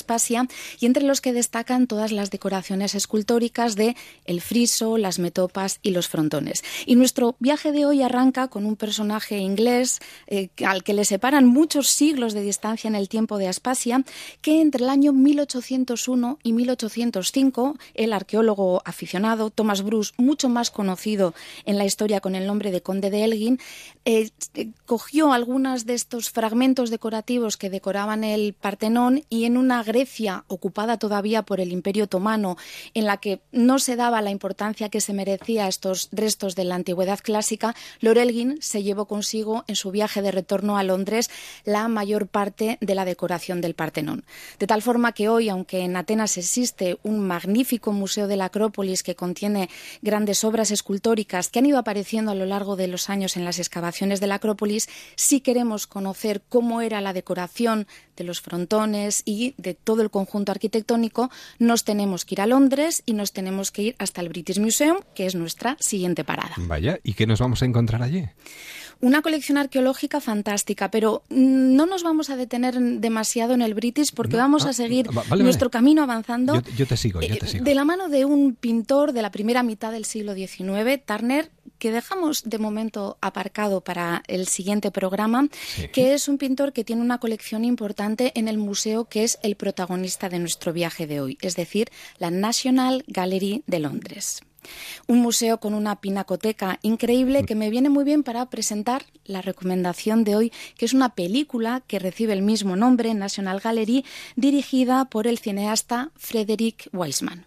Y entre los que destacan todas las decoraciones escultóricas de el friso, las metopas y los frontones. Y nuestro viaje de hoy arranca con un personaje inglés eh, al que le separan muchos siglos de distancia en el tiempo de Aspasia, que entre el año 1801 y 1805, el arqueólogo aficionado Thomas Bruce, mucho más conocido en la historia con el nombre de Conde de Elgin, eh, cogió algunos de estos fragmentos decorativos que decoraban el Partenón y en una Grecia ocupada todavía por el Imperio Otomano, en la que no se daba la importancia que se merecía a estos restos de la antigüedad clásica, Lord Elgin se llevó consigo en su viaje de retorno a Londres la mayor parte de la decoración del Partenón. De tal forma que hoy, aunque en Atenas existe un magnífico museo de la Acrópolis que contiene grandes obras escultóricas que han ido apareciendo a lo largo de los años en las excavaciones de la Acrópolis, si queremos conocer cómo era la decoración de los frontones y de todo el conjunto arquitectónico, nos tenemos que ir a Londres y nos tenemos que ir hasta el British Museum, que es nuestra siguiente parada. Vaya, ¿y qué nos vamos a encontrar allí? Una colección arqueológica fantástica, pero mm, no nos vamos a detener demasiado en el British porque No, vamos ah, a seguir vale, nuestro camino avanzando. Yo, yo te sigo, yo Eh, te sigo. De la mano de un pintor de la primera mitad del siglo XIX, Turner, que dejamos de momento aparcado para el siguiente programa, que es un pintor que tiene una colección importante en el museo que es el protagonista de nuestro viaje de hoy, es decir, la National Gallery de Londres. Un museo con una pinacoteca increíble que me viene muy bien para presentar la recomendación de hoy, que es una película que recibe el mismo nombre, National Gallery, dirigida por el cineasta Frederick Wiseman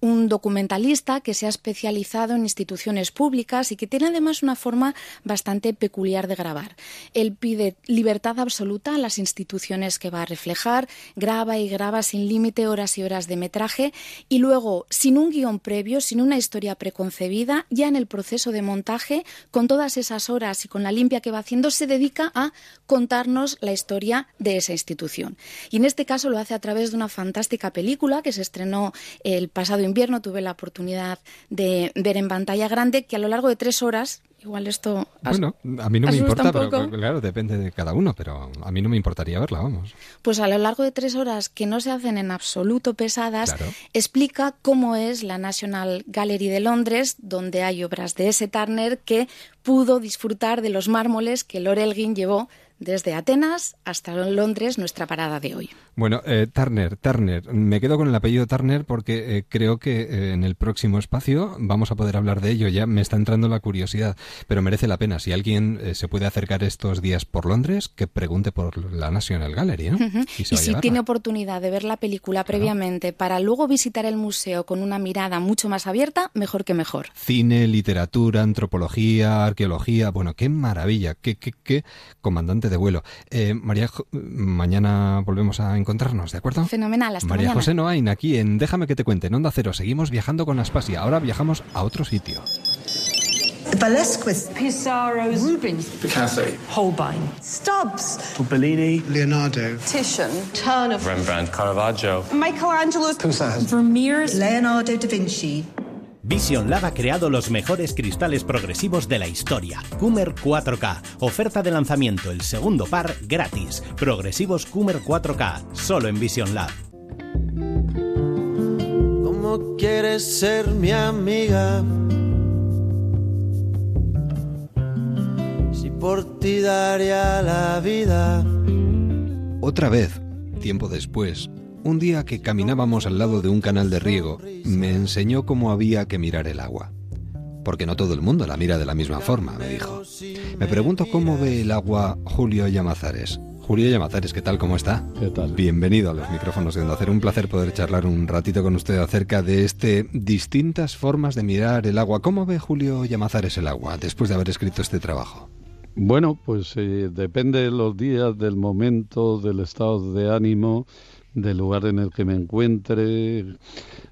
un documentalista que se ha especializado en instituciones públicas y que tiene además una forma bastante peculiar de grabar. Él pide libertad absoluta a las instituciones que va a reflejar, graba y graba sin límite horas y horas de metraje y luego, sin un guion previo, sin una historia preconcebida, ya en el proceso de montaje, con todas esas horas y con la limpia que va haciendo, se dedica a contarnos la historia de esa institución. Y en este caso lo hace a través de una fantástica película que se estrenó el pasado invierno, tuve la oportunidad de ver en pantalla grande, que a lo largo de tres horas, igual esto... Bueno, a mí no me importa, pero claro, depende de cada uno, pero a mí no me importaría verla, vamos. Pues a lo largo de tres horas que no se hacen en absoluto pesadas, Claro. explica cómo es la National Gallery de Londres, donde hay obras de ese Turner que pudo disfrutar de los mármoles que Lord Elgin llevó desde Atenas hasta Londres, nuestra parada de hoy. Bueno, eh, Turner, Turner, me quedo con el apellido Turner porque eh, creo que eh, en el próximo espacio vamos a poder hablar de ello. Ya me está entrando la curiosidad, pero merece la pena. Si alguien se puede acercar estos días por Londres, que pregunte por la National Gallery, ¿no? Y, si tiene oportunidad de ver la película previamente para luego visitar el museo con una mirada mucho más abierta, mejor que mejor. Cine, literatura, antropología, arqueología, bueno, qué maravilla, qué, qué, qué comandante de vuelo. María, mañana volvemos a encontrar encontrarnos, ¿de acuerdo? Fenomenal, hasta María José Noain, aquí en Déjame que te cuente, en Onda Cero. Seguimos viajando con Aspasia. Ahora viajamos a otro sitio. Velasquez, Pissarro, Rubens, Picasso, Holbein, Stubbs, Bellini, Leonardo, Titian, Turner, Rembrandt, Caravaggio, Michelangelo, Poussin, Vermeer, Leonardo da Vinci. Vision Lab ha creado los mejores cristales progresivos de la historia. Coomer 4K. Oferta de lanzamiento, el segundo par gratis. Progresivos Coomer 4K, solo en Vision Lab. ¿Cómo quieres ser mi amiga? Si por ti daría la vida. Otra vez, tiempo después, un día que caminábamos al lado de un canal de riego, me enseñó cómo había que mirar el agua. Porque no todo el mundo la mira de la misma forma, me dijo. Me pregunto cómo ve el agua Julio Llamazares. Julio Llamazares, ¿qué tal? ¿Cómo está? ¿Qué tal? Bienvenido a los micrófonos de Onda Hacer. Un placer poder charlar un ratito con usted acerca de este distintas formas de mirar el agua. ¿Cómo ve Julio Llamazares el agua después de haber escrito este trabajo? Bueno, pues eh, depende de los días, del momento, del estado de ánimo del lugar en el que me encuentre.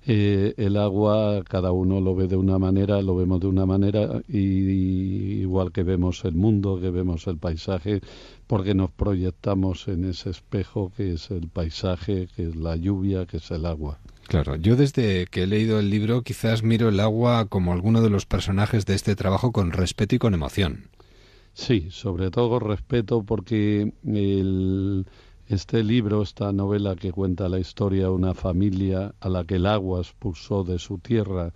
Eh, el agua, cada uno lo ve de una manera, lo vemos de una manera, y, igual que vemos el mundo, que vemos el paisaje, porque nos proyectamos en ese espejo que es el paisaje, que es la lluvia, que es el agua. Claro, yo desde que he leído el libro quizás miro el agua como alguno de los personajes de este trabajo con respeto y con emoción. Sí, sobre todo respeto porque el, este libro, esta novela que cuenta la historia de una familia a la que el agua expulsó de su tierra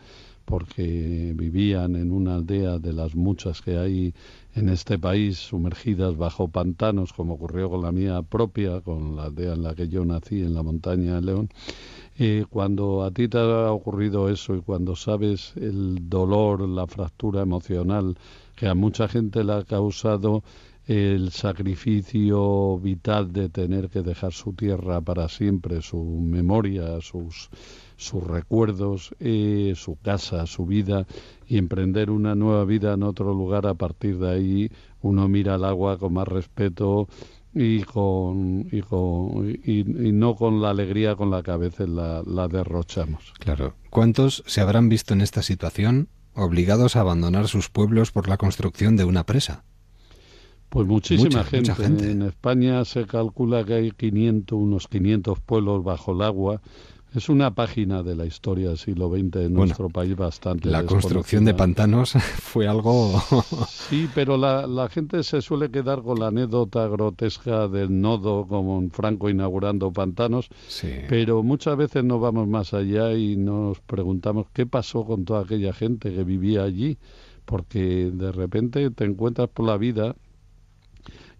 porque vivían en una aldea de las muchas que hay en este país sumergidas bajo pantanos, como ocurrió con la mía propia, con la aldea en la que yo nací, en la montaña de León. Y cuando a ti te ha ocurrido eso y cuando sabes el dolor, la fractura emocional que a mucha gente le ha causado el sacrificio vital de tener que dejar su tierra para siempre, su memoria, sus, sus recuerdos, eh, su casa, su vida y emprender una nueva vida en otro lugar. A partir de ahí uno mira al agua con más respeto y con y, con, y, no con la alegría con la que a veces la, la derrochamos. Claro. ¿Cuántos se habrán visto en esta situación obligados a abandonar sus pueblos por la construcción de una presa? Pues muchísima gente. En España se calcula que hay 500, unos 500 pueblos bajo el agua. Es una página de la historia del siglo XX en nuestro país bastante. La construcción de pantanos fue algo. sí, pero la, la, gente se suele quedar con la anécdota grotesca del nodo, como en Franco inaugurando pantanos. Sí. Pero muchas veces no vamos más allá y nos preguntamos qué pasó con toda aquella gente que vivía allí. Porque de repente te encuentras por la vida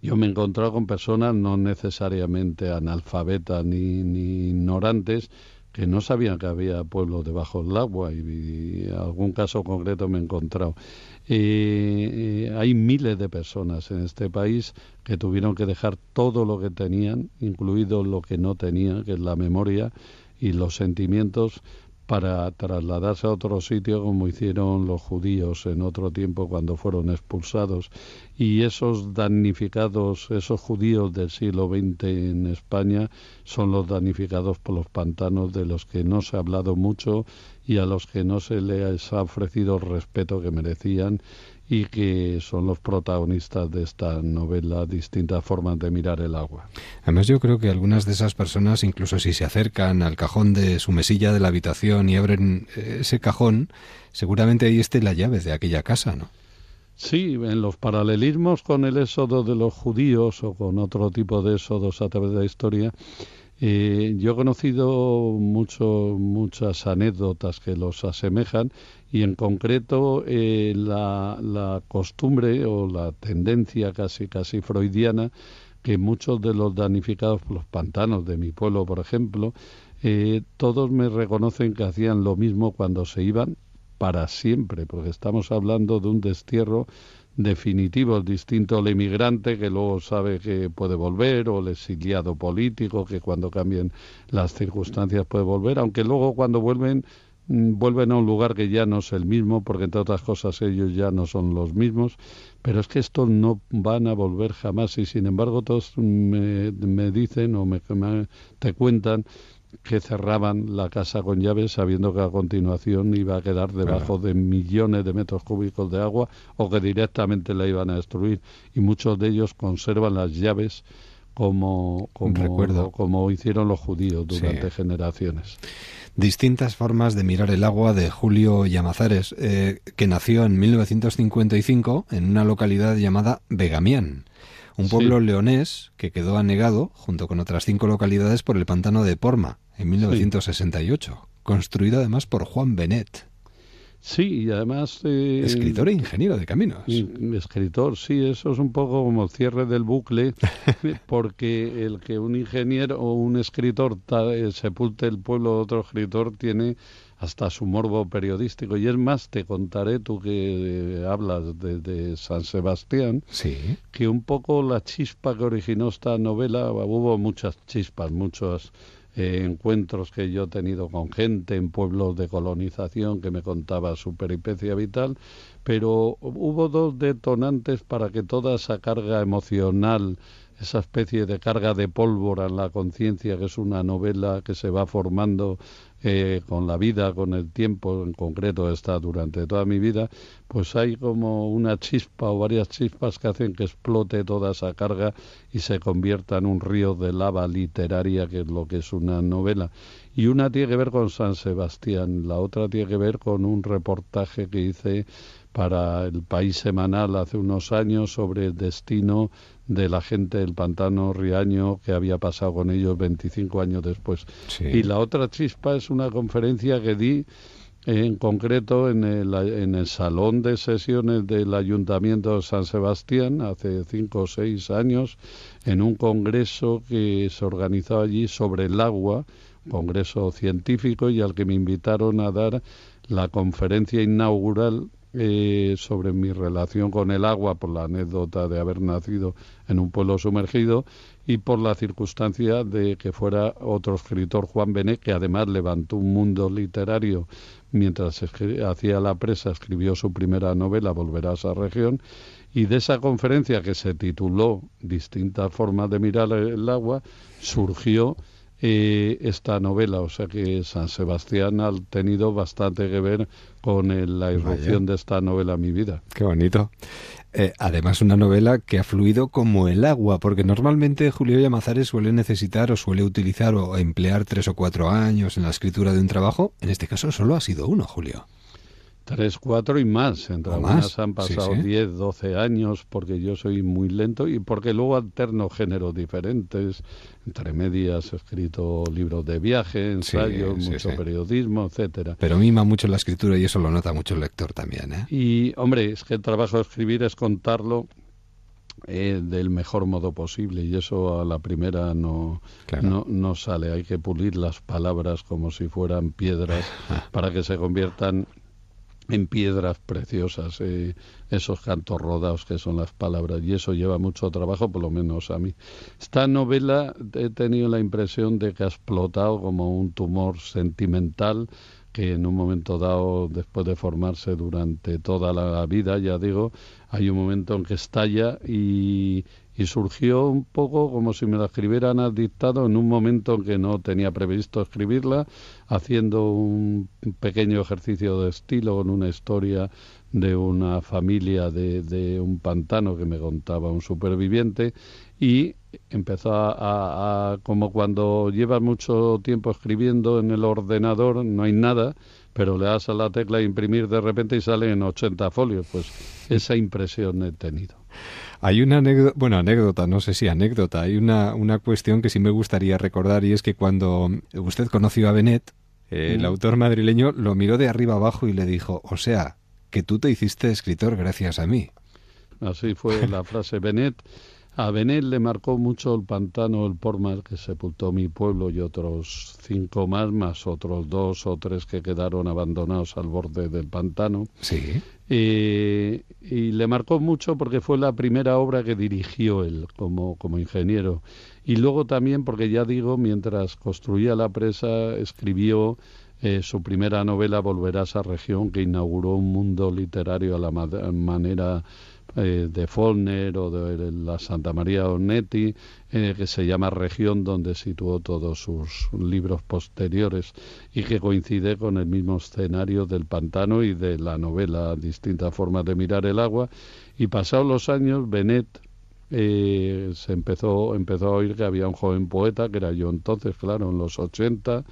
yo me he encontrado con personas no necesariamente analfabetas ni, ni ignorantes que no sabían que había pueblos debajo del agua y, algún caso concreto me he encontrado. Eh, eh, hay miles de personas en este país que tuvieron que dejar todo lo que tenían, incluido lo que no tenían, que es la memoria y los sentimientos, para trasladarse a otro sitio como hicieron los judíos en otro tiempo cuando fueron expulsados. Y esos damnificados, esos judíos del siglo XX en España son los damnificados por los pantanos de los que no se ha hablado mucho y a los que no se les ha ofrecido el respeto que merecían y que son los protagonistas de esta novela, distintas formas de mirar el agua. Además yo creo que algunas de esas personas, incluso si se acercan al cajón de su mesilla de la habitación y abren eh, ese cajón, seguramente ahí esté la llave de aquella casa, ¿no? Sí, en los paralelismos con el éxodo de los judíos o con otro tipo de éxodos a través de la historia, eh, yo he conocido mucho, muchas anécdotas que los asemejan y en concreto eh, la, la, costumbre o la tendencia casi casi freudiana que muchos de los damnificados por los pantanos de mi pueblo, por ejemplo, eh, todos me reconocen que hacían lo mismo cuando se iban para siempre, porque estamos hablando de un destierro definitivo, distinto al emigrante que luego sabe que puede volver, o el exiliado político que cuando cambien las circunstancias puede volver, aunque luego cuando vuelven vuelven a un lugar que ya no es el mismo, porque entre otras cosas ellos ya no son los mismos, pero es que estos no van a volver jamás y sin embargo todos me, me dicen o me, te cuentan que cerraban la casa con llaves sabiendo que a continuación iba a quedar debajo de millones de metros cúbicos de agua o que directamente la iban a destruir. Y muchos de ellos conservan las llaves como, como, como hicieron los judíos durante generaciones. Distintas formas de mirar el agua de Julio Llamazares, eh, que nació en 1955 en una localidad llamada Begamián un pueblo leonés que quedó anegado, junto con otras cinco localidades, por el pantano de Porma en 1968, construido además por Juan Benet. Sí, y además... Eh, escritor e ingeniero de caminos. Escritor, sí, eso es un poco como el cierre del bucle, porque el que un ingeniero o un escritor eh, sepulte el pueblo de otro escritor tiene hasta su morbo periodístico. Y es más, te contaré, tú que eh, hablas de, San Sebastián, sí. que un poco la chispa que originó esta novela, hubo muchas chispas, muchos eh, encuentros que yo he tenido con gente en pueblos de colonización que me contaba su peripecia vital, pero hubo dos detonantes para que toda esa carga emocional esa especie de carga de pólvora en la conciencia, que es una novela que se va formando eh, con la vida, con el tiempo, en concreto está durante toda mi vida, pues hay como una chispa o varias chispas que hacen que explote toda esa carga y se convierta en un río de lava literaria, que es lo que es una novela. Y una tiene que ver con San Sebastián, la otra tiene que ver con un reportaje que hice para el País Semanal hace unos años sobre el destino de la gente del pantano Riaño que había pasado con ellos 25 años después. Y la otra chispa es una conferencia que di en concreto en el, en el salón de sesiones del Ayuntamiento de San Sebastián hace cinco o seis años en un congreso que se organizó allí sobre el agua, congreso científico y al que me invitaron a dar la conferencia inaugural eh, sobre mi relación con el agua por la anécdota de haber nacido en un pueblo sumergido y por la circunstancia de que fuera otro escritor, Juan Benet, que además levantó un mundo literario. Mientras hacía la presa, escribió su primera novela, Volverá a esa región, y de esa conferencia que se tituló Distintas formas de mirar el agua, surgió eh, esta novela. O sea que San Sebastián ha tenido bastante que ver con la irrupción de esta novela Mi vida. Qué bonito. Eh, además, una novela que ha fluido como el agua, porque normalmente Julio Llamazares suele necesitar o suele utilizar o emplear tres o cuatro años en la escritura de un trabajo. En este caso solo ha sido uno, Julio. Tres, cuatro y más. Entre algunas han pasado diez, doce años porque yo soy muy lento y porque luego alterno géneros diferentes. Entre medias he escrito libros de viaje, ensayos, mucho periodismo, etcétera. Pero mima mucho la escritura y eso lo nota mucho el lector también. ¿eh? Y, hombre, es que el trabajo de escribir es contarlo eh, del mejor modo posible y eso a la primera no, no, no, sale. Hay que pulir las palabras como si fueran piedras para que se conviertan en piedras preciosas, eh, esos cantos rodados que son las palabras, y eso lleva mucho trabajo, por lo menos a mí. Esta novela he tenido la impresión de que ha explotado como un tumor sentimental que en un momento dado, después de formarse durante toda la vida, ya digo, hay un momento en que estalla y, y surgió un poco como si me la escribieran al dictado en un momento en que no tenía previsto escribirla, haciendo un pequeño ejercicio de estilo con una historia de una familia de, de un pantano que me contaba un superviviente. Y empezó a, a, como cuando llevas mucho tiempo escribiendo en el ordenador no hay nada pero le das a la tecla imprimir de repente y sale en 80 folios. Pues esa impresión he tenido hay una anécdota, bueno, anécdota, no sé si anécdota, hay una, una cuestión que sí me gustaría recordar y es que cuando usted conoció a Benet, El autor madrileño lo miró de arriba abajo y le dijo, o sea, que tú te hiciste escritor gracias a mí. Así fue la frase. Benet a Benet le marcó mucho el pantano, el Pormar, que sepultó mi pueblo y otros cinco más, más otros dos o tres que quedaron abandonados al borde del pantano. Sí. Y le marcó mucho porque fue la primera obra que dirigió él como, como ingeniero. Y luego también porque, ya digo, mientras construía la presa, escribió eh, su primera novela, Volverás a región, que inauguró un mundo literario a la manera eh, de Follner o de la Santa María Onetti, eh, que se llama Región, donde situó todos sus libros posteriores y que coincide con el mismo escenario del pantano y de la novela Distintas formas de mirar el agua. Y pasados los años, Benet eh, se empezó, empezó a oír que había un joven poeta, que era yo entonces, claro, en los 80,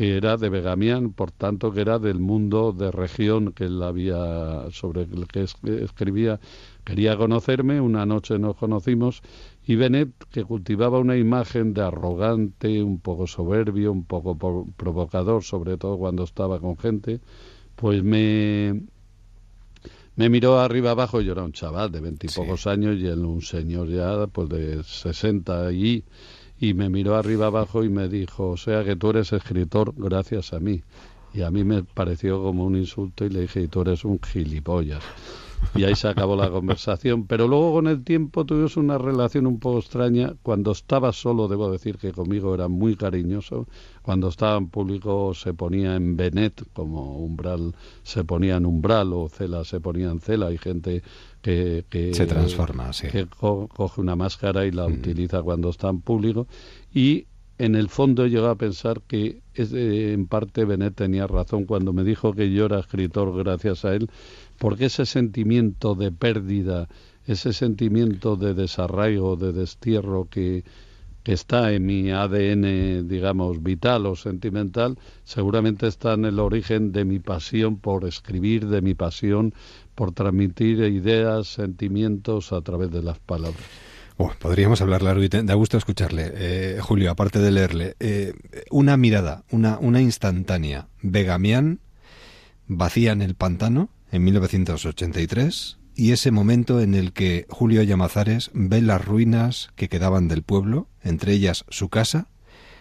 que era de Begamián, por tanto que era del mundo de región que él había sobre el que escribía. Quería conocerme, una noche nos conocimos y Benet, que cultivaba una imagen de arrogante, un poco soberbio, un poco provocador, sobre todo cuando estaba con gente, pues me, me miró arriba abajo, yo era un chaval de veintipocos años y él un señor ya pues de sesenta y, y me miró arriba abajo y me dijo, o sea que tú eres escritor gracias a mí. Y a mí me pareció como un insulto y le dije, tú eres un gilipollas y ahí se acabó la conversación. Pero luego con el tiempo tuvimos una relación un poco extraña. Cuando estaba solo, debo decir que conmigo era muy cariñoso. Cuando estaba en público se ponía en Benet, como umbral se ponía en umbral o cela se ponía en cela. Hay gente que, que se transforma, sí. que coge una máscara y la utiliza cuando está en público. Y en el fondo llegó a pensar que en parte Benet tenía razón cuando me dijo que yo era escritor gracias a él, porque ese sentimiento de pérdida, ese sentimiento de desarraigo, de destierro que, está en mi ADN, digamos, vital o sentimental, seguramente está en el origen de mi pasión por escribir, de mi pasión por transmitir ideas, sentimientos a través de las palabras. Oh, podríamos hablar largo y da gusto escucharle. Eh, Julio, aparte de leerle, eh, una mirada, una, una instantánea. Begamián, vacía en el pantano, en 1983 y ese momento en el que Julio Llamazares ve las ruinas que quedaban del pueblo, entre ellas su casa,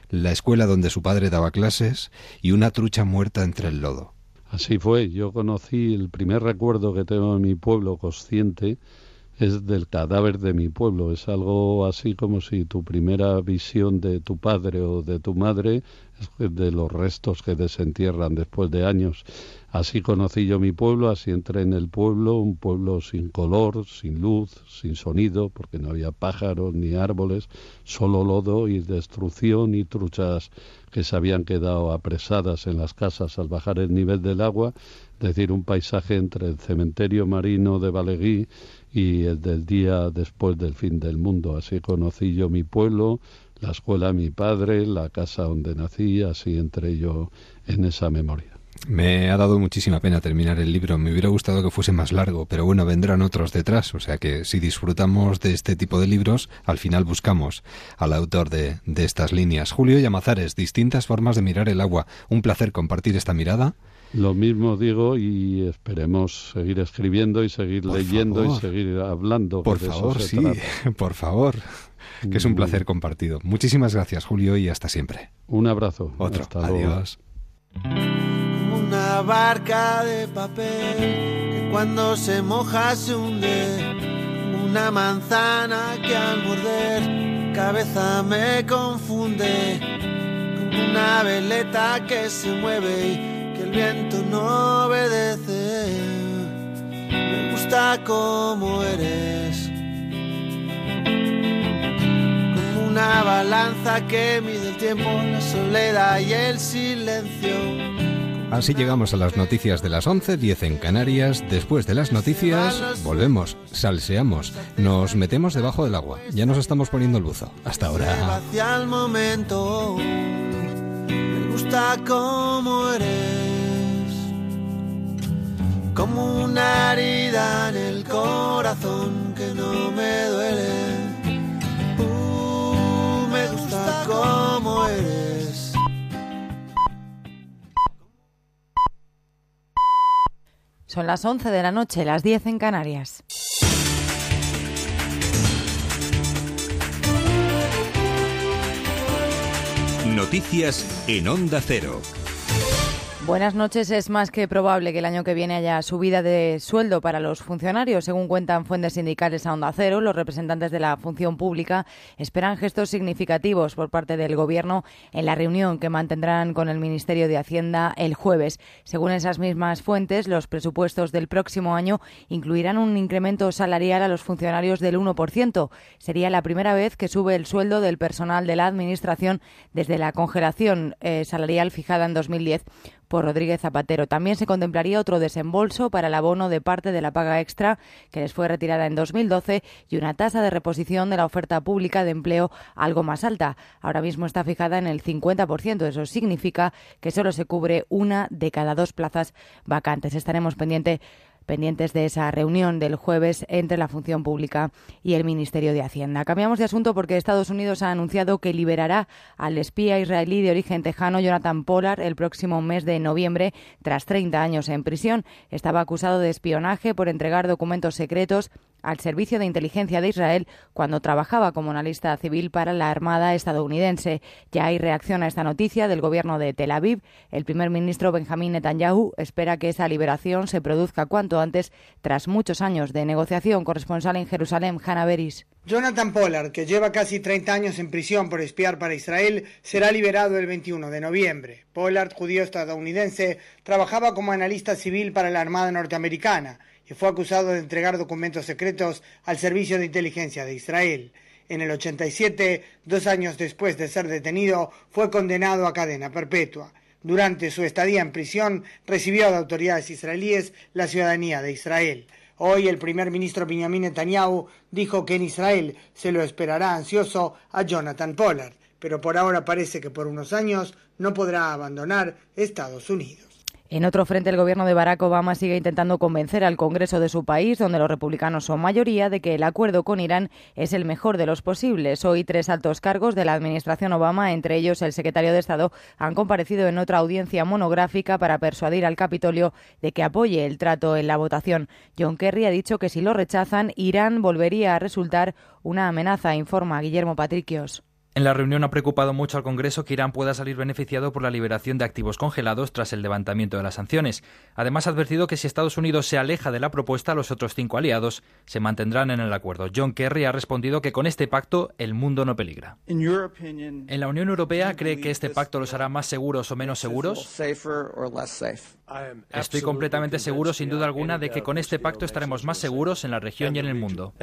la escuela donde su padre daba clases y una trucha muerta entre el lodo. Así fue, yo conocí el primer recuerdo que tengo de mi pueblo consciente es del cadáver de mi pueblo. Es algo así como si tu primera visión de tu padre o de tu madre es de los restos que desentierran después de años. Así conocí yo mi pueblo, así entré en el pueblo, un pueblo sin color, sin luz, sin sonido, porque no había pájaros ni árboles, solo lodo y destrucción y truchas que se habían quedado apresadas en las casas al bajar el nivel del agua, es decir, un paisaje entre el cementerio marino de Baleguí y el del día después del fin del mundo. Así conocí yo mi pueblo, la escuela mi padre, la casa donde nací, así entré yo en esa memoria. Me ha dado muchísima pena terminar el libro. Me hubiera gustado que fuese más largo, pero bueno, vendrán otros detrás. O sea que si disfrutamos de este tipo de libros, al final buscamos al autor de, de estas líneas. Julio Llamazares, distintas formas de mirar el agua. Un placer compartir esta mirada. Lo mismo digo y esperemos seguir escribiendo y seguir leyendo y seguir hablando. Por favor, sí, por favor. Que es un placer compartido. Muchísimas gracias, Julio, y hasta siempre. Un abrazo. Otro. Adiós una barca de papel que cuando se moja se hunde, una manzana que al morder cabeza me confunde, como una veleta que se mueve y que el viento no obedece. Me gusta como eres, una balanza que mide el tiempo, la soledad y el silencio Así llegamos a las noticias de las 11, 10 en Canarias. Después de las noticias, volvemos, salseamos, nos metemos debajo del agua. Ya nos estamos poniendo el buzo. Hasta ahora. Hacia el momento, me gusta como eres, como una herida en el corazón que no me duele. Son las 11 de la noche, las 10 en Canarias. Noticias en Onda Cero. Buenas noches. Es más que probable que el año que viene haya subida de sueldo para los funcionarios. Según cuentan fuentes sindicales a Onda Cero, los representantes de la función pública esperan gestos significativos por parte del Gobierno en la reunión que mantendrán con el Ministerio de Hacienda el jueves. Según esas mismas fuentes, los presupuestos del próximo año incluirán un incremento salarial a los funcionarios del 1%. Sería la primera vez que sube el sueldo del personal de la Administración desde la congelación eh, salarial fijada en 2010 por Rodríguez Zapatero. También se contemplaría otro desembolso para el abono de parte de la paga extra que les fue retirada en 2012 y una tasa de reposición de la oferta pública de empleo algo más alta. Ahora mismo está fijada en el 50%. Eso significa que solo se cubre una de cada dos plazas vacantes. Estaremos pendientes pendientes de esa reunión del jueves entre la función pública y el Ministerio de Hacienda. Cambiamos de asunto porque Estados Unidos ha anunciado que liberará al espía israelí de origen tejano Jonathan Pollard el próximo mes de noviembre tras 30 años en prisión. Estaba acusado de espionaje por entregar documentos secretos al Servicio de Inteligencia de Israel cuando trabajaba como analista civil para la Armada estadounidense. Ya hay reacción a esta noticia del gobierno de Tel Aviv. El primer ministro Benjamín Netanyahu espera que esa liberación se produzca cuanto antes tras muchos años de negociación. Corresponsal en Jerusalén, Hanna Beris. Jonathan Pollard, que lleva casi 30 años en prisión por espiar para Israel, será liberado el 21 de noviembre. Pollard, judío estadounidense, trabajaba como analista civil para la Armada norteamericana fue acusado de entregar documentos secretos al Servicio de Inteligencia de Israel. En el 87, dos años después de ser detenido, fue condenado a cadena perpetua. Durante su estadía en prisión, recibió de autoridades israelíes la ciudadanía de Israel. Hoy el primer ministro Benjamin Netanyahu dijo que en Israel se lo esperará ansioso a Jonathan Pollard, pero por ahora parece que por unos años no podrá abandonar Estados Unidos. En otro frente, el gobierno de Barack Obama sigue intentando convencer al Congreso de su país, donde los republicanos son mayoría, de que el acuerdo con Irán es el mejor de los posibles. Hoy tres altos cargos de la administración Obama, entre ellos el secretario de Estado, han comparecido en otra audiencia monográfica para persuadir al Capitolio de que apoye el trato en la votación. John Kerry ha dicho que si lo rechazan, Irán volvería a resultar una amenaza, informa Guillermo Patricios. En la reunión ha preocupado mucho al Congreso que Irán pueda salir beneficiado por la liberación de activos congelados tras el levantamiento de las sanciones. Además, ha advertido que si Estados Unidos se aleja de la propuesta, los otros cinco aliados se mantendrán en el acuerdo. John Kerry ha respondido que con este pacto el mundo no peligra. ¿En la Unión Europea cree que este pacto los hará más seguros o menos seguros? Estoy completamente seguro, sin duda alguna, de que con este pacto estaremos más seguros en la región y en el mundo.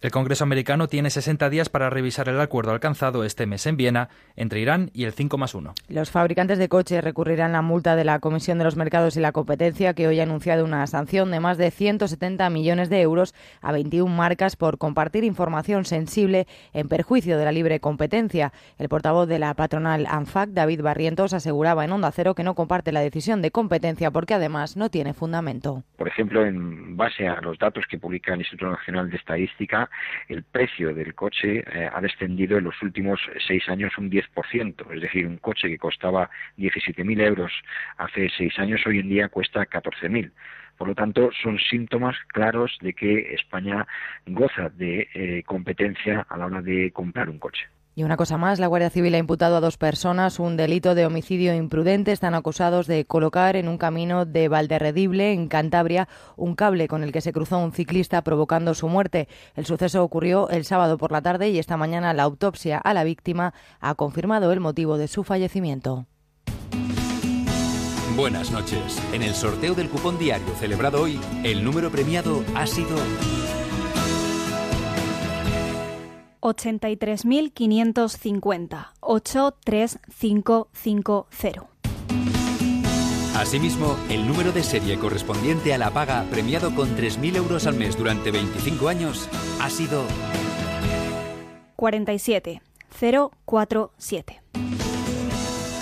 El Congreso americano tiene 60 días para revisar el acuerdo alcanzado este mes en Viena entre Irán y el 5 más 1. Los fabricantes de coches recurrirán la multa de la Comisión de los Mercados y la Competencia, que hoy ha anunciado una sanción de más de 170 millones de euros a 21 marcas por compartir información sensible en perjuicio de la libre competencia. El portavoz de la patronal ANFAC, David Barrientos, aseguraba en Onda Cero que no comparte la decisión de competencia porque además no tiene fundamento. Por ejemplo, en base a los datos que publica el Instituto Nacional de Estadística, el precio del coche eh, ha descendido en los últimos seis años un 10%. Es decir, un coche que costaba 17.000 euros hace seis años, hoy en día cuesta 14.000. Por lo tanto, son síntomas claros de que España goza de eh, competencia a la hora de comprar un coche. Y una cosa más, la Guardia Civil ha imputado a dos personas un delito de homicidio imprudente. Están acusados de colocar en un camino de Valderredible, en Cantabria, un cable con el que se cruzó un ciclista provocando su muerte. El suceso ocurrió el sábado por la tarde y esta mañana la autopsia a la víctima ha confirmado el motivo de su fallecimiento. Buenas noches. En el sorteo del cupón diario celebrado hoy, el número premiado ha sido 83.550. 83550. Asimismo, el número de serie correspondiente a la paga premiado con 3.000 euros al mes durante 25 años ha sido 47 047.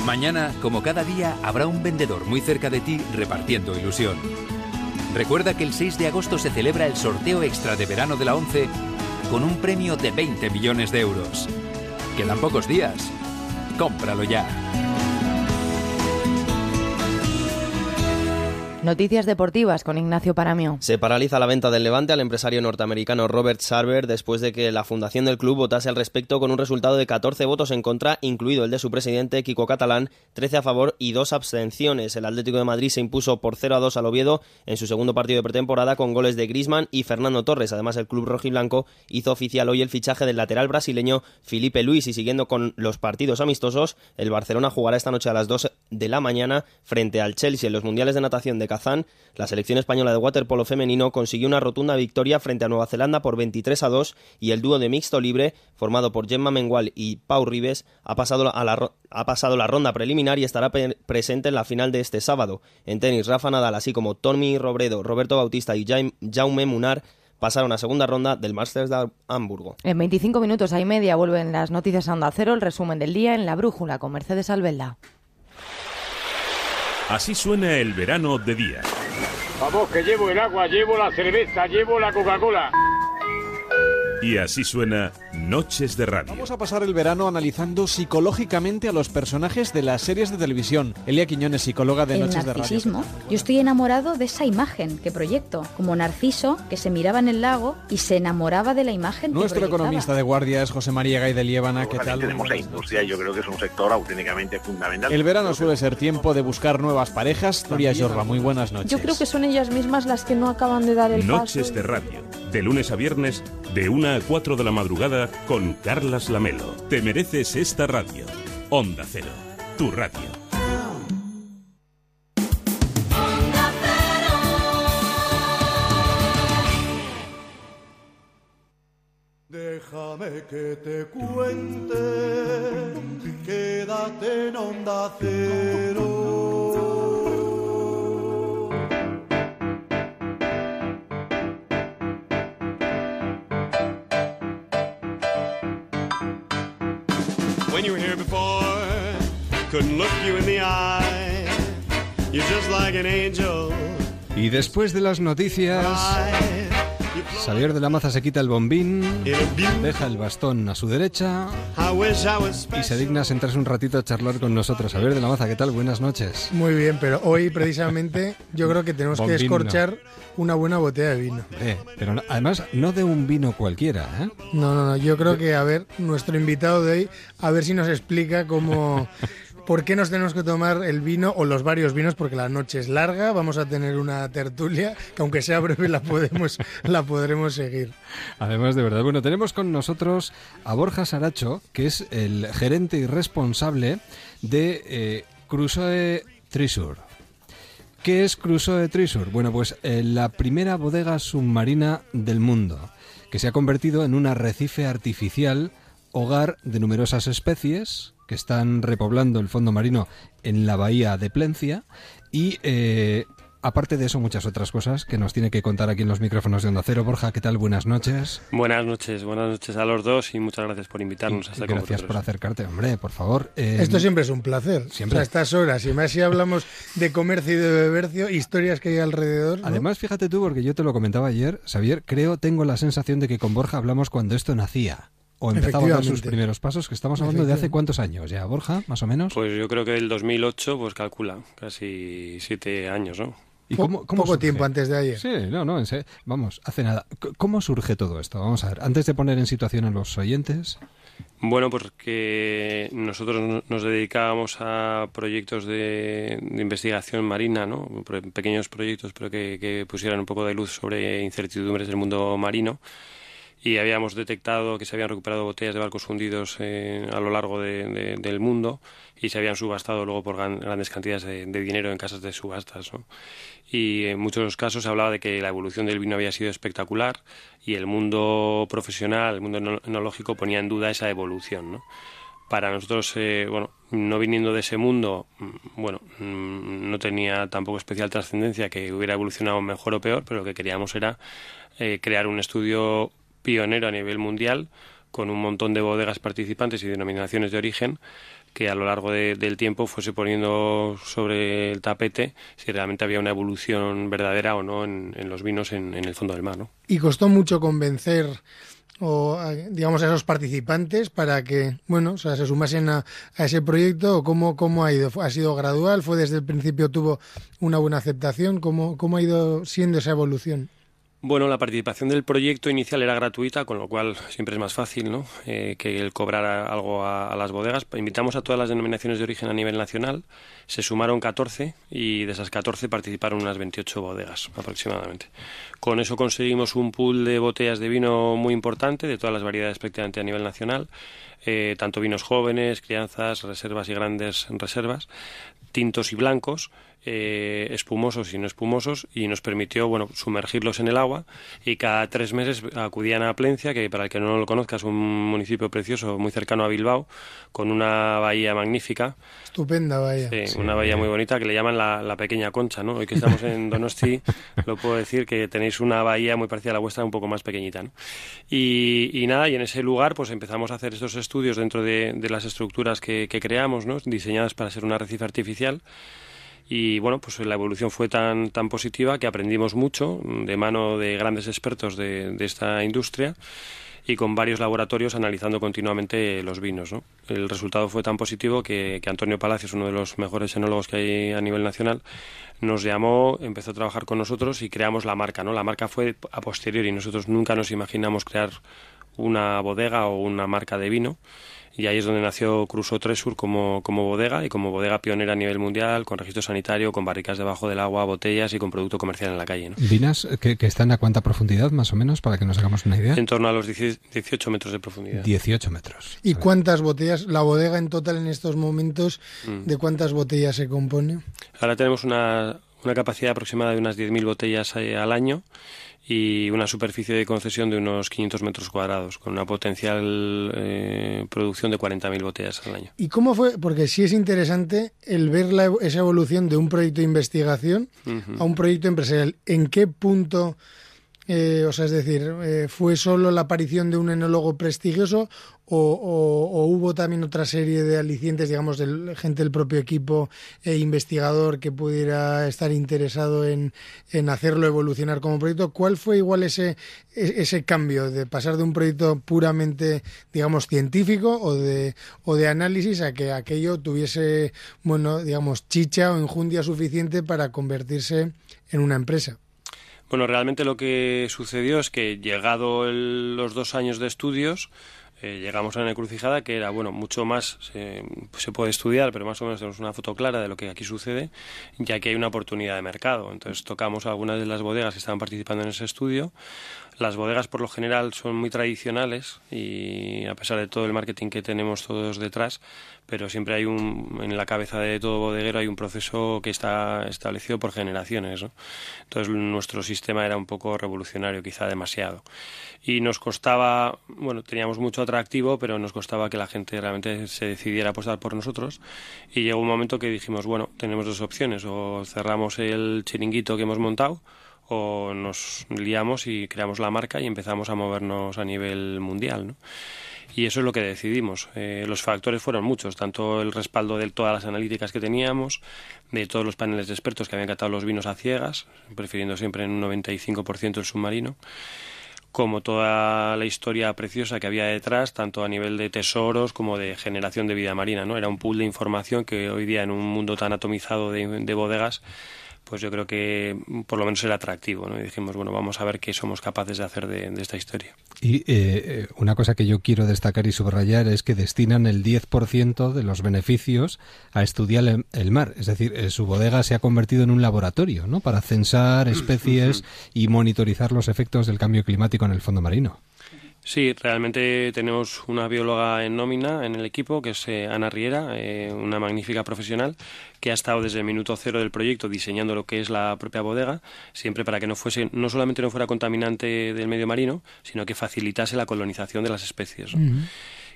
Mañana, como cada día, habrá un vendedor muy cerca de ti repartiendo ilusión. Recuerda que el 6 de agosto se celebra el sorteo extra de verano de la 11 con un premio de 20 millones de euros. Quedan pocos días. Cómpralo ya. Noticias deportivas con Ignacio Paramio. Se paraliza la venta del Levante al empresario norteamericano Robert Sarver después de que la fundación del club votase al respecto con un resultado de 14 votos en contra, incluido el de su presidente Kiko Catalán, 13 a favor y dos abstenciones. El Atlético de Madrid se impuso por 0 a 2 al Oviedo en su segundo partido de pretemporada con goles de Grisman y Fernando Torres. Además, el club rojiblanco hizo oficial hoy el fichaje del lateral brasileño Felipe Luis y siguiendo con los partidos amistosos, el Barcelona jugará esta noche a las 2 de la mañana frente al Chelsea en los Mundiales de Natación de La selección española de waterpolo femenino consiguió una rotunda victoria frente a Nueva Zelanda por 23 a 2 y el dúo de mixto libre, formado por Gemma Mengual y Pau Ribes, ha pasado, a la, ha pasado la ronda preliminar y estará presente en la final de este sábado. En tenis, Rafa Nadal, así como Tommy Robredo, Roberto Bautista y Jaume Munar pasaron a segunda ronda del Masters de Hamburgo. En 25 minutos y media vuelven las noticias a Cero, el resumen del día en La Brújula con Mercedes Albelda. Así suena el verano de día. Vamos, que llevo el agua, llevo la cerveza, llevo la Coca-Cola. Y así suena Noches de Radio. Vamos a pasar el verano analizando psicológicamente a los personajes de las series de televisión. Elia Quiñones, psicóloga de Noches de Radio. Yo estoy enamorado de esa imagen que proyecto, como Narciso que se miraba en el lago y se enamoraba de la imagen. Nuestro economista de guardia es José María Gay de Liébana. ¿Qué tal? Tenemos la industria y yo creo que es un sector auténticamente fundamental. El verano suele ser tiempo de buscar nuevas parejas. Nuria Jorba, muy buenas noches. Yo creo que son ellas mismas las que no acaban de dar el paso. Noches de Radio, de lunes a viernes, de 1 a 4 de la madrugada con Carlas Lamelo. Te mereces esta radio. Onda Cero, tu radio. Déjame que te cuente, quédate en onda cero. Y después de las noticias, Xavier de la Maza se quita el bombín, deja el bastón a su derecha y se digna a sentarse un ratito a charlar con nosotros. Xavier de la Maza, ¿qué tal? Buenas noches. Muy bien, pero hoy precisamente yo creo que tenemos que escorchar una buena botella de vino. Eh, pero además no de un vino cualquiera, ¿eh? No, no, no. Yo creo que, a ver, nuestro invitado de hoy, a ver si nos explica cómo... ¿Por qué nos tenemos que tomar el vino o los varios vinos? Porque la noche es larga, vamos a tener una tertulia que aunque sea breve la podemos la podremos seguir. Además de verdad, bueno, tenemos con nosotros a Borja Saracho, que es el gerente y responsable de eh, Crusoe Treasure. ¿Qué es Crusoe Treasure? Bueno, pues eh, la primera bodega submarina del mundo, que se ha convertido en un arrecife artificial, hogar de numerosas especies, que están repoblando el fondo marino en la bahía de Plencia y eh, aparte de eso muchas otras cosas que nos tiene que contar aquí en los micrófonos de Onda Cero. Borja, ¿qué tal? Buenas noches. Buenas noches, buenas noches a los dos y muchas gracias por invitarnos. hasta gracias por acercarte, hombre, por favor. Eh, Esto siempre es un placer. Siempre. a estas horas, y más si hablamos de comercio y de bebercio, historias que hay alrededor. Además, fíjate tú, porque yo te lo comentaba ayer, Xavier, creo, tengo la sensación de que con Borja hablamos cuando esto nacía o empezaba a dar sus primeros pasos, que estamos hablando de hace cuántos años ya, Borja, más o menos. Pues yo creo que el 2008, pues calcula, casi siete años, ¿no? ¿Y cómo, poco tiempo antes de ayer. Sí, no, no, vamos, hace nada. ¿Cómo surge todo esto? Vamos a ver, antes de poner en situación a los oyentes. Bueno, porque nosotros nos dedicábamos a proyectos de, investigación marina, ¿no? Pequeños proyectos, pero que, que pusieran un poco de luz sobre incertidumbres del mundo marino y habíamos detectado que se habían recuperado botellas de barcos hundidos eh, a lo largo del mundo y se habían subastado luego por grandes cantidades de, dinero en casas de subastas. Y en muchos casos se hablaba de que la evolución del vino había sido espectacular y el mundo profesional, el mundo enológico ponía en duda esa evolución. Para nosotros, eh, bueno, no viniendo de ese mundo, mm, bueno, mm, no tenía tampoco especial trascendencia que hubiera evolucionado mejor o peor, pero lo que queríamos era eh, crear un estudio pionero a nivel mundial, con un montón de bodegas participantes y denominaciones de origen que a lo largo del tiempo fuese poniendo sobre el tapete si realmente había una evolución verdadera o no en, los vinos en, el fondo del mar. ¿no? Y costó mucho convencer o digamos a esos participantes para que bueno se sumasen a, ese proyecto o cómo, cómo ha ido ha sido gradual fue desde el principio tuvo una buena aceptación cómo, cómo ha ido siendo esa evolución bueno, la participación del proyecto inicial era gratuita, con lo cual siempre es más fácil ¿no? Eh, que el cobrar algo a, las bodegas. Invitamos a todas las denominaciones de origen a nivel nacional. Se sumaron 14 y de esas 14 participaron unas 28 bodegas aproximadamente. Con eso conseguimos un pool de botellas de vino muy importante, de todas las variedades prácticamente a nivel nacional. Eh, tanto vinos jóvenes, crianzas, reservas y grandes reservas, tintos y blancos, eh, espumosos y no espumosos y nos permitió bueno sumergirlos en el agua y cada tres meses acudían a Plencia que para el que no lo conozca es un municipio precioso muy cercano a Bilbao con una bahía magnífica estupenda bahía sí, una bahía muy bonita que le llaman la, pequeña concha no hoy que estamos en Donosti lo puedo decir que tenéis una bahía muy parecida a la vuestra un poco más pequeñita ¿no? y, nada y en ese lugar pues empezamos a hacer estos estudios dentro de, las estructuras que, que creamos ¿no? diseñadas para ser un arrecife artificial y bueno, pues la evolución fue tan, tan positiva que aprendimos mucho de mano de grandes expertos de, de esta industria y con varios laboratorios analizando continuamente los vinos. ¿no? El resultado fue tan positivo que, que, Antonio Palacios, uno de los mejores enólogos que hay a nivel nacional, nos llamó, empezó a trabajar con nosotros y creamos la marca. ¿no? La marca fue a posteriori, nosotros nunca nos imaginamos crear una bodega o una marca de vino y ahí es donde nació Crusoe Tresur como, como bodega y como bodega pionera a nivel mundial, con registro sanitario, con barricas debajo del agua, botellas y con producto comercial en la calle. ¿Vinas que, están a cuánta profundidad más o menos para que nos hagamos una idea? En torno a los 18 metros de profundidad. 18 metros. ¿Y cuántas botellas, la bodega en total en estos momentos, mm. de cuántas botellas se compone? Ahora tenemos una, una capacidad aproximada de unas 10.000 botellas eh, al año y una superficie de concesión de unos 500 metros cuadrados, con una potencial eh, producción de 40.000 botellas al año. ¿Y cómo fue? Porque sí es interesante el ver la, esa evolución de un proyecto de investigación a un proyecto empresarial. ¿En qué punto eh, o sea, es decir, eh, ¿fue solo la aparición de un enólogo prestigioso o, hubo también otra serie de alicientes, digamos, de gente del propio equipo e investigador que pudiera estar interesado en, hacerlo evolucionar como proyecto? ¿Cuál fue igual ese, e, ese cambio de pasar de un proyecto puramente, digamos, científico o de, o de análisis a que aquello tuviese, bueno, digamos, chicha o enjundia suficiente para convertirse en una empresa? Bueno, realmente lo que sucedió es que llegado los dos años de estudios, eh, llegamos a una encrucijada que era, bueno, mucho más se, se, puede estudiar, pero más o menos tenemos una foto clara de lo que aquí sucede, ya que hay una oportunidad de mercado. Entonces tocamos algunas de las bodegas que estaban participando en ese estudio. Las bodegas por lo general son muy tradicionales y a pesar de todo el marketing que tenemos todos detrás, pero siempre hay un, en la cabeza de todo bodeguero hay un proceso que está establecido por generaciones. ¿no? Entonces nuestro sistema era un poco revolucionario, quizá demasiado. Y nos costaba, bueno, teníamos mucho atractivo, pero nos costaba que la gente realmente se decidiera apostar por nosotros. Y llegó un momento que dijimos, bueno, tenemos dos opciones, o cerramos el chiringuito que hemos montado, o nos liamos y creamos la marca y empezamos a movernos a nivel mundial. ¿no? y eso es lo que decidimos. Eh, los factores fueron muchos, tanto el respaldo de todas las analíticas que teníamos, de todos los paneles de expertos que habían catado los vinos a ciegas, prefiriendo siempre en un 95% el submarino, como toda la historia preciosa que había detrás, tanto a nivel de tesoros como de generación de vida marina. ¿no? Era un pool de información que hoy día en un mundo tan atomizado de bodegas pues yo creo que por lo menos era atractivo, ¿no? Y dijimos, bueno, vamos a ver qué somos capaces de hacer de, esta historia. Y eh, eh, una cosa que yo quiero destacar y subrayar es que destinan el 10% de los beneficios a estudiar el, mar. Es decir, eh, su bodega se ha convertido en un laboratorio, ¿no? Para censar especies y monitorizar los efectos del cambio climático en el fondo marino. Sí, realmente tenemos una bióloga en nómina en el equipo, que es eh, Ana Riera, eh, una magnífica profesional, que ha estado desde el minuto cero del proyecto diseñando lo que es la propia bodega, siempre para que no fuese, no solamente no fuera contaminante del medio marino, sino que facilitase la colonización de las especies.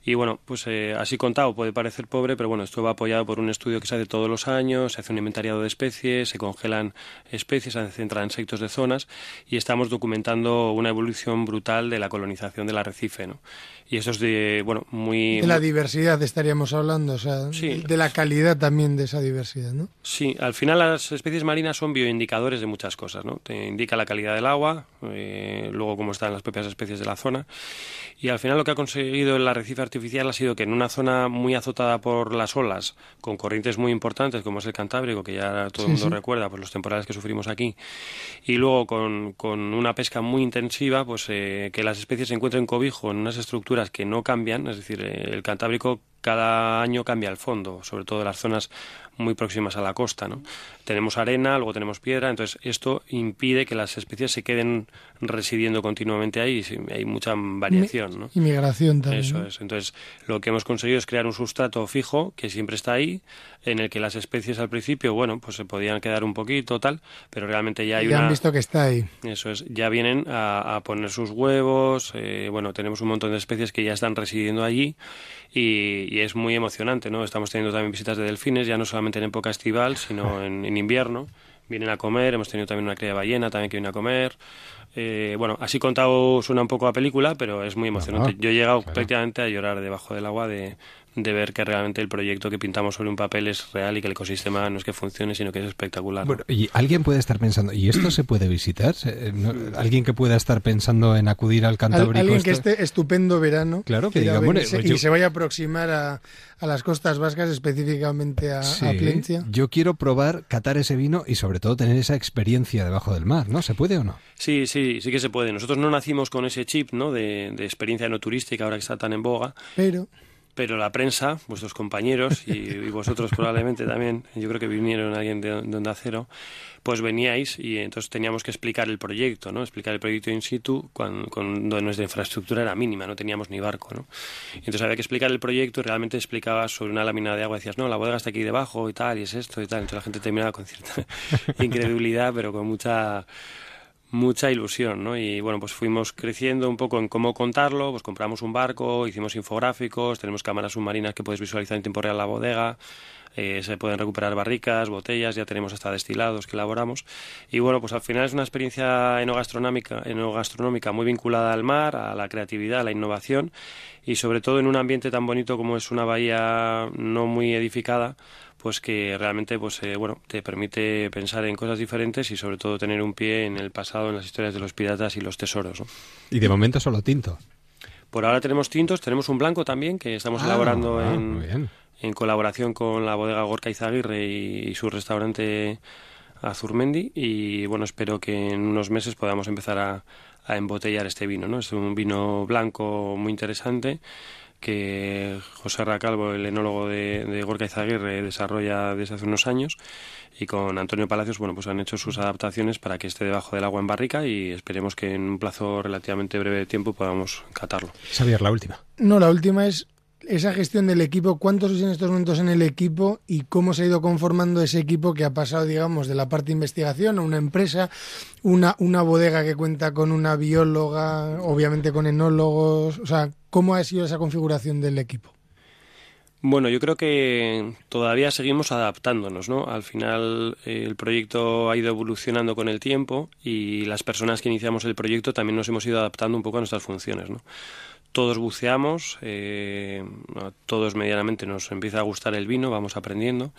Y bueno, pues eh, así contado puede parecer pobre, pero bueno, esto va apoyado por un estudio que se hace todos los años, se hace un inventariado de especies, se congelan especies, se centran insectos de zonas y estamos documentando una evolución brutal de la colonización del arrecife, ¿no? Y eso es de, bueno, muy... De la diversidad estaríamos hablando, o sea, de la calidad también de esa diversidad, ¿no? Sí, al final las especies marinas son bioindicadores de muchas cosas, ¿no? Te indica la calidad del agua, eh, luego cómo están las propias especies de la zona Y al final lo que ha conseguido el arrecife artificial ha sido que en una zona muy azotada por las olas, con corrientes muy importantes como es el Cantábrico, que ya todo el mundo recuerda, pues los temporales que sufrimos aquí, y luego con, con una pesca muy intensiva, pues eh, que las especies se encuentren cobijo en unas estructuras que no cambian, es decir, eh, el Cantábrico cada año cambia el fondo, sobre todo en las zonas muy próximas a la costa. ¿no? Tenemos arena, luego tenemos piedra, entonces esto impide que las especies se queden residiendo continuamente ahí y hay mucha variación. ¿no? Inmigración también. Eso es. Entonces lo que hemos conseguido es crear un sustrato fijo que siempre está ahí, en el que las especies al principio, bueno, pues se podían quedar un poquito, tal, pero realmente ya hay ya una... han visto que está ahí. Eso es, ya vienen a, a poner sus huevos, eh, bueno, tenemos un montón de especies que ya están residiendo allí y, y, es muy emocionante, ¿no? Estamos teniendo también visitas de delfines, ya no solamente en época estival, sino en, en invierno. Vienen a comer, hemos tenido también una cría de ballena también que viene a comer. Eh, bueno, así contado suena un poco a película, pero es muy emocionante. Yo he llegado prácticamente a llorar debajo del agua de, de ver que realmente el proyecto que pintamos sobre un papel es real y que el ecosistema no es que funcione, sino que es espectacular. Bueno, y alguien puede estar pensando, ¿y esto se puede visitar? ¿No? ¿Alguien que pueda estar pensando en acudir al Cantábrico? Alguien esto? que esté estupendo verano. Claro, que diga, bueno, y yo... se vaya a aproximar a, a, las costas vascas, específicamente a, sí, a Plencia. Yo quiero probar, catar ese vino y sobre todo tener esa experiencia debajo del mar, ¿no? ¿Se puede o no? Sí, sí, sí que se puede. Nosotros no nacimos con ese chip, ¿no? De, de experiencia no turística, ahora que está tan en boga. Pero pero la prensa, vuestros compañeros y, vosotros probablemente también, yo creo que vinieron alguien de, de Onda Cero, pues veníais y entonces teníamos que explicar el proyecto, ¿no? Explicar el proyecto in situ cuando, cuando nuestra infraestructura era mínima, no teníamos ni barco, ¿no? Entonces había que explicar el proyecto y realmente explicabas sobre una lámina de agua, decías, no, la bodega está aquí debajo y tal, y es esto y tal. Entonces la gente terminaba con cierta incredulidad, pero con mucha mucha ilusión, ¿no? Y bueno, pues fuimos creciendo un poco en cómo contarlo, pues compramos un barco, hicimos infográficos, tenemos cámaras submarinas que puedes visualizar en tiempo real la bodega, eh, se pueden recuperar barricas, botellas, ya tenemos hasta destilados que elaboramos. Y bueno, pues al final es una experiencia enogastronómica, enogastronómica muy vinculada al mar, a la creatividad, a la innovación y sobre todo en un ambiente tan bonito como es una bahía no muy edificada, pues que realmente pues eh, bueno te permite pensar en cosas diferentes y sobre todo tener un pie en el pasado en las historias de los piratas y los tesoros ¿no? y de momento solo tinto. Por ahora tenemos tintos tenemos un blanco también que estamos ah, elaborando ah, en, en colaboración con la bodega Gorka Izaguirre y, y su restaurante Azurmendi y bueno espero que en unos meses podamos empezar a, a embotellar este vino no es un vino blanco muy interesante que José Racalvo, el enólogo de, de Gorka Izaguirre, desarrolla desde hace unos años y con Antonio Palacios, bueno, pues han hecho sus adaptaciones para que esté debajo del agua en barrica y esperemos que en un plazo relativamente breve de tiempo podamos catarlo. Xavier, la última. No, la última es esa gestión del equipo, ¿cuántos sois en estos momentos en el equipo y cómo se ha ido conformando ese equipo que ha pasado, digamos, de la parte de investigación a una empresa, una, una bodega que cuenta con una bióloga, obviamente con enólogos? O sea, ¿cómo ha sido esa configuración del equipo? Bueno, yo creo que todavía seguimos adaptándonos, ¿no? Al final eh, el proyecto ha ido evolucionando con el tiempo y las personas que iniciamos el proyecto también nos hemos ido adaptando un poco a nuestras funciones, ¿no? Todos buceamos, eh, todos medianamente nos empieza a gustar el vino, vamos aprendiendo.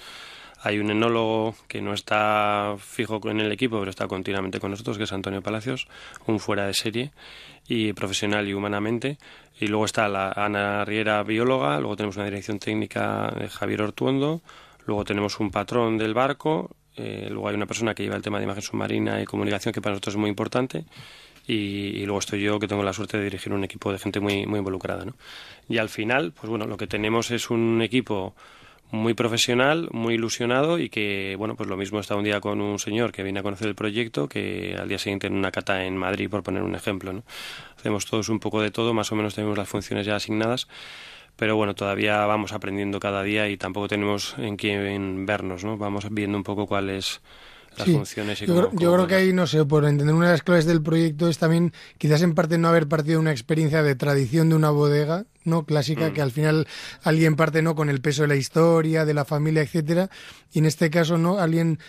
Hay un enólogo que no está fijo en el equipo, pero está continuamente con nosotros, que es Antonio Palacios, un fuera de serie y profesional y humanamente. Y luego está la Ana Riera, bióloga, luego tenemos una dirección técnica de Javier Ortuondo, luego tenemos un patrón del barco, eh, luego hay una persona que lleva el tema de imagen submarina y comunicación, que para nosotros es muy importante, y, y, luego estoy yo que tengo la suerte de dirigir un equipo de gente muy, muy involucrada. ¿no? Y al final, pues bueno, lo que tenemos es un equipo muy profesional, muy ilusionado y que, bueno, pues lo mismo está un día con un señor que viene a conocer el proyecto que al día siguiente en una cata en Madrid, por poner un ejemplo, ¿no? Hacemos todos un poco de todo, más o menos tenemos las funciones ya asignadas, pero bueno, todavía vamos aprendiendo cada día y tampoco tenemos en quién vernos, ¿no? Vamos viendo un poco cuál es las sí, funciones y yo, cómo, creo, yo creo que ahí, no sé, por entender una de las claves del proyecto es también quizás en parte no haber partido de una experiencia de tradición de una bodega, ¿no? Clásica, mm. que al final alguien parte, ¿no? Con el peso de la historia, de la familia, etcétera, y en este caso, ¿no? Alguien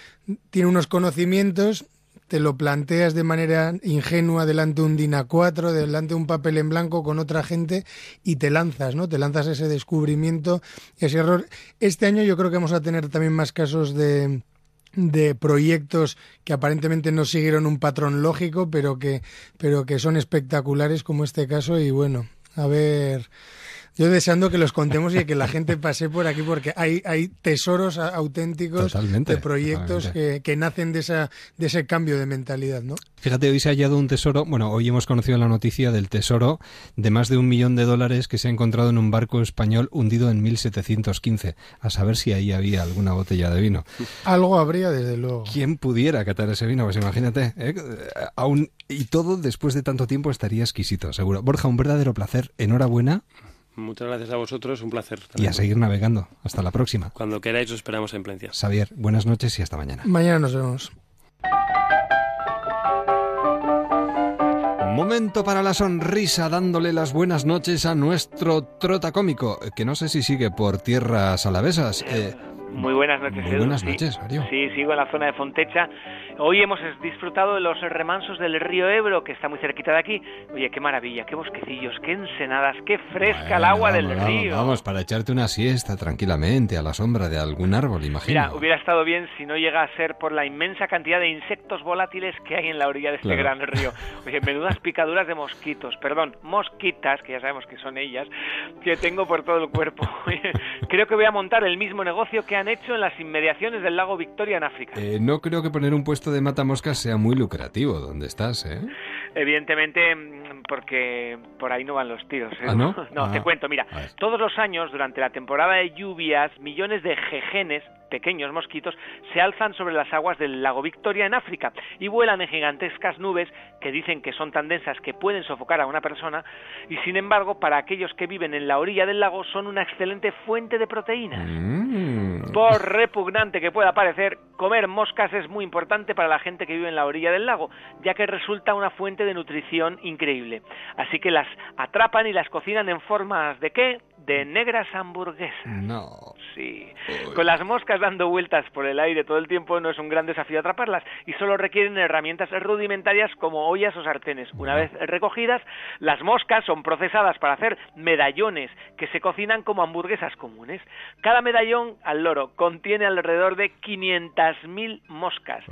tiene unos conocimientos te lo planteas de manera ingenua delante de un DINA 4, delante de un papel en blanco con otra gente y te lanzas, ¿no? Te lanzas ese descubrimiento, ese error. Este año yo creo que vamos a tener también más casos de, de proyectos que aparentemente no siguieron un patrón lógico, pero que, pero que son espectaculares como este caso y bueno, A ver, yo deseando que los contemos y que la gente pase por aquí porque hay, hay tesoros auténticos de proyectos que, que, nacen de, esa, de ese cambio de mentalidad, ¿no? Fíjate, hoy se ha hallado un tesoro, bueno, hoy hemos conocido la noticia del tesoro de más de un millón de dólares que se ha encontrado en un barco español hundido en 1715. A saber si ahí había alguna botella de vino. Algo habría, desde luego. ¿Quién pudiera catar ese vino? Pues imagínate, ¿eh? Aún, y todo después de tanto tiempo estaría exquisito, seguro. Borja, un verdadero placer. Enhorabuena. Muchas gracias a vosotros, un placer. Y a seguir navegando. Hasta la próxima. Cuando queráis, os esperamos en Plencia. Xavier, buenas noches y hasta mañana. Mañana nos vemos. Momento para la sonrisa, dándole las buenas noches a nuestro trota cómico, que no sé si sigue por tierras alavesas. Eh, muy buenas noches, Muy buenas noches, Mario. Sí, sigo en la zona de Fontecha. Hoy hemos disfrutado de los remansos del río Ebro, que está muy cerquita de aquí. Oye, qué maravilla, qué bosquecillos, qué ensenadas, qué fresca el agua del río. Vamos, para echarte una siesta tranquilamente a la sombra de algún árbol, imagino. Mira, hubiera estado bien si no llega a ser por la inmensa cantidad de insectos volátiles que hay en la orilla de este gran río. Oye, menudas picaduras de mosquitos, perdón, mosquitas, que ya sabemos que son ellas, que tengo por todo el cuerpo. creo que voy a montar el mismo negocio que han hecho en las inmediaciones del lago Victoria en África. Eh, no creo que poner un puesto de matamoscas sea muy lucrativo donde estás, ¿eh? Evidentemente, mm, porque por ahí no van los tiros. ¿eh? ¿Ah, no? No, te Ah. cuento, mira, todos los años, durante la temporada de lluvias, millones de jejenes, pequeños mosquitos, se alzan sobre las aguas del lago Victoria en África y vuelan en gigantescas nubes que dicen que son tan densas que pueden sofocar a una persona y sin embargo, para aquellos que viven en la orilla del lago son una excelente fuente de proteínas. Mm. Por repugnante que pueda parecer, comer moscas es muy importante para la gente que vive en la orilla del lago, ya que resulta una fuente de nutrición increíble. Así que las atrapan y las cocinan en formas de qué? De negras hamburguesas. No. Sí. Con las moscas dando vueltas por el aire todo el tiempo no es un gran desafío atraparlas y solo requieren herramientas rudimentarias como ollas o sartenes. Una vez recogidas, las moscas son procesadas para hacer medallones que se cocinan como hamburguesas comunes. Cada medallón al loro contiene alrededor de 500.000 moscas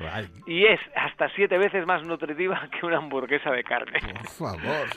y es hasta siete veces más nutritiva que una hamburguesa de carne. Por favor.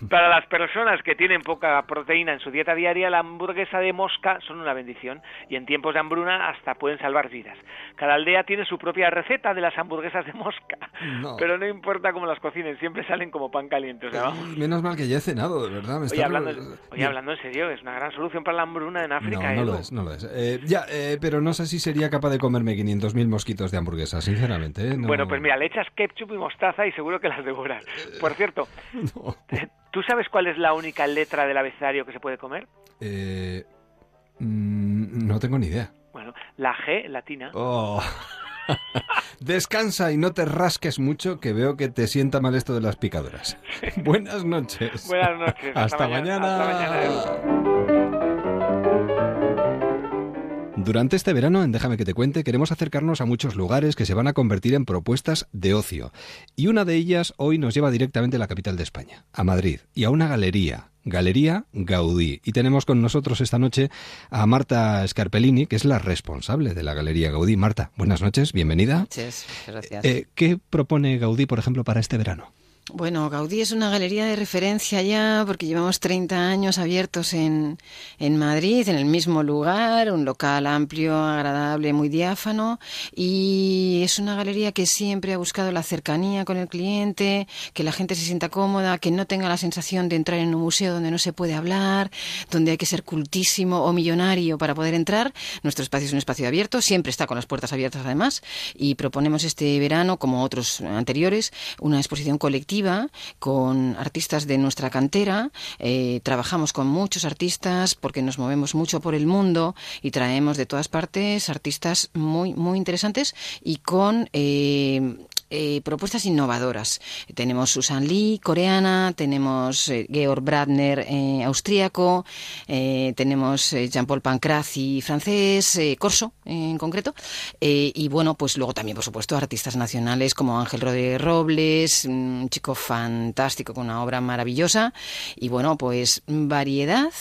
Para las personas que tienen poca proteína en su dieta diaria, la hamburguesa de mosca son una bendición y en tiempos de hambruna hasta pueden salvar vidas. Cada aldea tiene su propia receta de las hamburguesas de mosca, No. pero no importa cómo las cocinen, siempre salen como pan caliente. O sea, vamos. Menos mal que ya he cenado, de verdad. Me Oye, hablando, oye, hablando en serio, es una gran solución para la hambruna en África. No, no Edu. lo es, no lo es. Eh, ya, eh, pero no sé si sería capaz de comerme 500.000 mosquitos de hamburguesa, sinceramente. ¿eh? No- Bueno, pues mira, le echas ketchup y mostaza y seguro que las devoras. Por cierto, ¿tú sabes cuál es la única letra del abecedario que se puede comer? Eh, mm, no tengo ni idea. Bueno, la G latina. Oh. Descansa y no te rasques mucho, que veo que te sienta mal esto de las picaduras. Buenas noches. Buenas noches. Hasta, mañana. Hasta mañana. Durante este verano, en Déjame que te cuente, queremos acercarnos a muchos lugares que se van a convertir en propuestas de ocio. Y una de ellas hoy nos lleva directamente a la capital de España, a Madrid, y a una galería. Galería Gaudí. Y tenemos con nosotros esta noche a Marta Scarpellini, que es la responsable de la Galería Gaudí. Marta, buenas noches, bienvenida. Noches, gracias. Eh, ¿Qué propone Gaudí, por ejemplo, para este verano? Bueno, Gaudí es una galería de referencia ya porque llevamos 30 años abiertos en, en Madrid, en el mismo lugar, un local amplio, agradable, muy diáfano y es una galería que siempre ha buscado la cercanía con el cliente, que la gente se sienta cómoda, que no tenga la sensación de entrar en un museo donde no se puede hablar, donde hay que ser cultísimo o millonario para poder entrar. Nuestro espacio es un espacio abierto, siempre está con las puertas abiertas además y proponemos este verano, como otros anteriores, una exposición colectiva con artistas de nuestra cantera. Eh, trabajamos con muchos artistas porque nos movemos mucho por el mundo y traemos de todas partes artistas muy, muy interesantes y con eh, eh, propuestas innovadoras. Tenemos Susan Lee, coreana, tenemos eh, Georg Bradner, eh, austríaco, eh, tenemos Jean-Paul Pancrazi, francés, Corso en concreto, y bueno, pues luego también, por supuesto, artistas nacionales como Ángel Rodríguez Robles, un chico fantástico con una obra maravillosa, y bueno, pues variedad,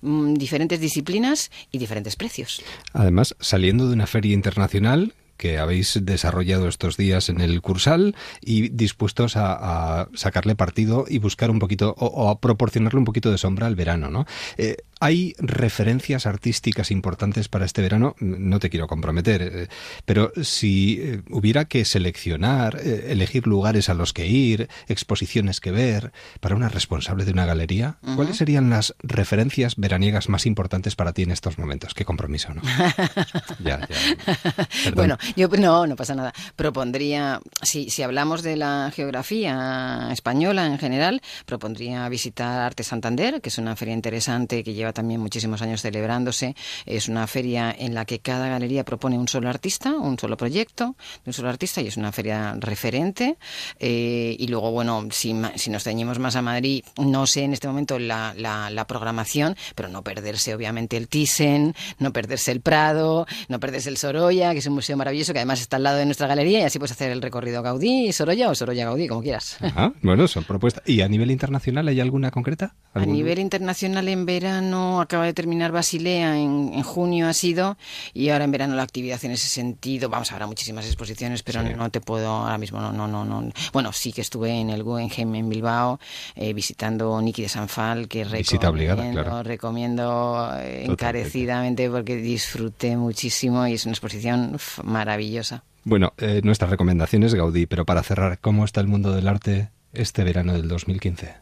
mm, diferentes disciplinas y diferentes precios. Además, saliendo de una feria internacional que habéis desarrollado estos días en el Cursal y dispuestos a, sacarle partido y buscar un poquito o, a proporcionarle un poquito de sombra al verano, ¿no? Eh, ¿Hay referencias artísticas importantes para este verano? No te quiero comprometer, eh, pero si eh, hubiera que seleccionar, elegir lugares a los que ir, exposiciones que ver, para una responsable de una galería, ¿cuáles serían las referencias veraniegas más importantes para ti en estos momentos? Qué compromiso, ¿no? ya, ya. Bueno, yo no, no pasa nada. Propondría, si, si hablamos de la geografía española en general, propondría visitar Arte Santander, que es una feria interesante que lleva también muchísimos años celebrándose. Es una feria en la que cada galería propone un solo artista, un solo proyecto de un solo artista y es una feria referente. Eh, y luego, bueno, si, si nos ceñimos más a Madrid, no sé en este momento la, la, programación, pero no perderse obviamente el Thyssen, no perderse el Prado, no perderse el Sorolla, que es un museo maravilloso que además está al lado de nuestra galería y así puedes hacer el recorrido Gaudí, Sorolla o Sorolla Gaudí, como quieras. bueno, son propuestas. ¿Y a nivel internacional hay alguna concreta? A nivel internacional en verano acaba de terminar Basilea, en, junio ha sido, y ahora en verano la actividad en ese sentido, vamos, habrá muchísimas exposiciones, pero no te puedo ahora mismo, no, no, no, no. Bueno, sí que estuve en el Guggenheim en Bilbao eh, visitando Niki de Sanfal, que recomiendo, recomiendo eh, encarecidamente porque disfruté muchísimo y es una exposición maravillosa. Bueno, eh, nuestra recomendación es Gaudí, pero para cerrar, ¿cómo está el mundo del arte este verano del 2015?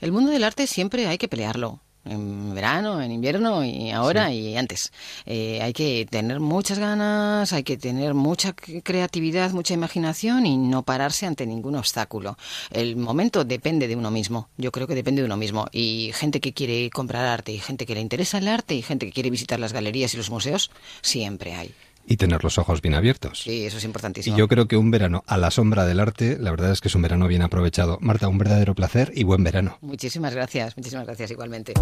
El mundo del arte siempre hay que pelearlo en verano, en invierno y ahora y antes. Eh, hay que tener muchas ganas, hay que tener mucha creatividad, mucha imaginación y no pararse ante ningún obstáculo. El momento depende de uno mismo, yo creo que depende de uno mismo. Y gente que quiere comprar arte y gente que le interesa el arte y gente que quiere visitar las galerías y los museos, siempre hay y tener los ojos bien abiertos. Sí, eso es importantísimo. Y yo creo que un verano a la sombra del arte, la verdad es que es un verano bien aprovechado. Marta, un verdadero placer y buen verano. Muchísimas gracias, muchísimas gracias igualmente.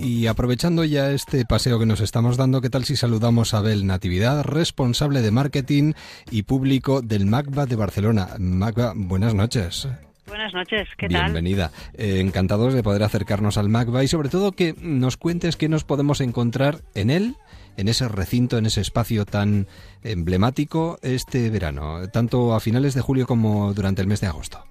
Y aprovechando ya este paseo que nos estamos dando, ¿qué tal si saludamos a Abel Natividad, responsable de marketing y público del MACBA de Barcelona? MACBA, buenas noches. Buenas noches, ¿qué tal? Bienvenida. Eh, encantados de poder acercarnos al MACBA y sobre todo que nos cuentes qué nos podemos encontrar en él, en ese recinto, en ese espacio tan emblemático este verano, tanto a finales de julio como durante el mes de agosto.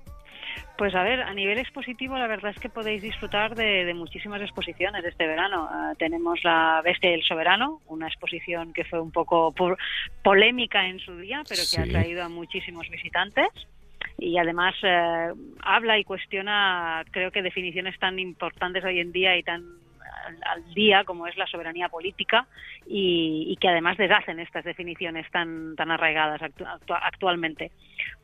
Pues a ver, a nivel expositivo la verdad es que podéis disfrutar de, muchísimas exposiciones este verano. Ah, tenemos la Bestia del Soberano, una exposición que fue un poco polémica en su día, pero que ha traído a muchísimos visitantes y además eh, habla y cuestiona, creo que definiciones tan importantes hoy en día y tan al, día como es la soberanía política y, que además deshacen estas definiciones tan, tan arraigadas actualmente.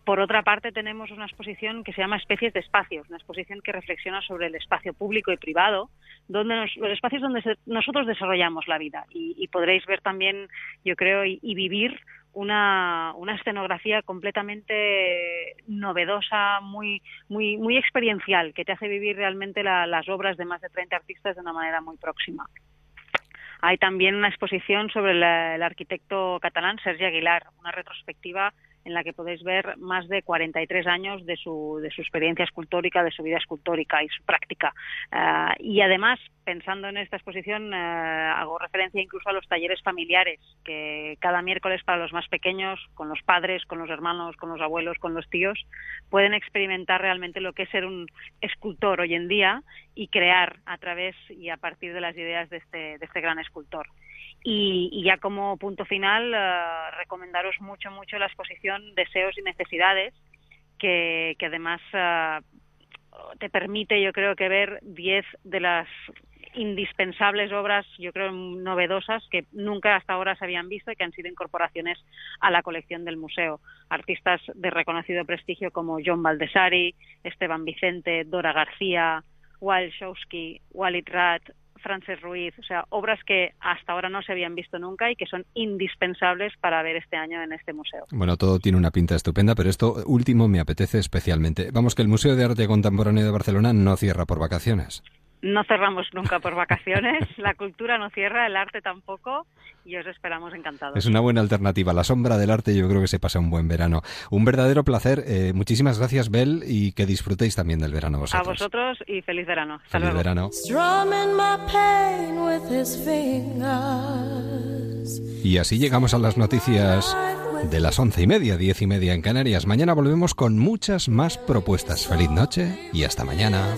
Por otra parte, tenemos una exposición que se llama Especies de Espacios, una exposición que reflexiona sobre el espacio público y privado, donde los espacios donde nosotros desarrollamos la vida y, podréis ver también, yo creo, y vivir una, una escenografía completamente novedosa, muy, muy, muy experiencial, que te hace vivir realmente las obras de más de 30 artistas de una manera muy próxima. Hay también una exposición sobre el arquitecto catalán Sergi Aguilar, una retrospectiva en la que podéis ver más de 43 años de su, de su experiencia escultórica, de su vida escultórica y su práctica. Eh, y además, pensando en esta exposición, eh, hago referencia incluso a los talleres familiares, que cada miércoles para los más pequeños, con los padres, con los hermanos, con los abuelos, con los tíos, pueden experimentar realmente lo que es ser un escultor hoy en día y crear a través y a partir de las ideas de este, de este gran escultor. Y, ya como punto final, eh, recomendaros mucho, mucho la exposición Deseos y Necesidades, que, además eh, te permite, yo creo que ver 10 de las indispensables obras, yo creo, novedosas que nunca hasta ahora se habían visto y que han sido incorporaciones a la colección del museo. Artistas de reconocido prestigio como John Baldessari, Esteban Vicente, Dora García, Wal Showski, Walid Rat, Frances Ruiz, o sea, obras que hasta ahora no se habían visto nunca y que son indispensables para ver este año en este museo. Bueno, todo tiene una pinta estupenda, pero esto último me apetece especialmente. Vamos, que el Museo de Arte Contemporáneo de Barcelona no cierra por vacaciones. No cerramos nunca por vacaciones, la cultura no cierra, el arte tampoco y os esperamos encantados. Es una buena alternativa. La sombra del arte yo creo que se pasa un buen verano. Un verdadero placer. Eh, muchísimas gracias, Bel, y que disfrutéis también del verano vosotros. A vosotros y feliz verano. Hasta feliz verano. Y así llegamos a las noticias de las once y media, diez y media en Canarias. Mañana volvemos con muchas más propuestas. Feliz noche y hasta mañana.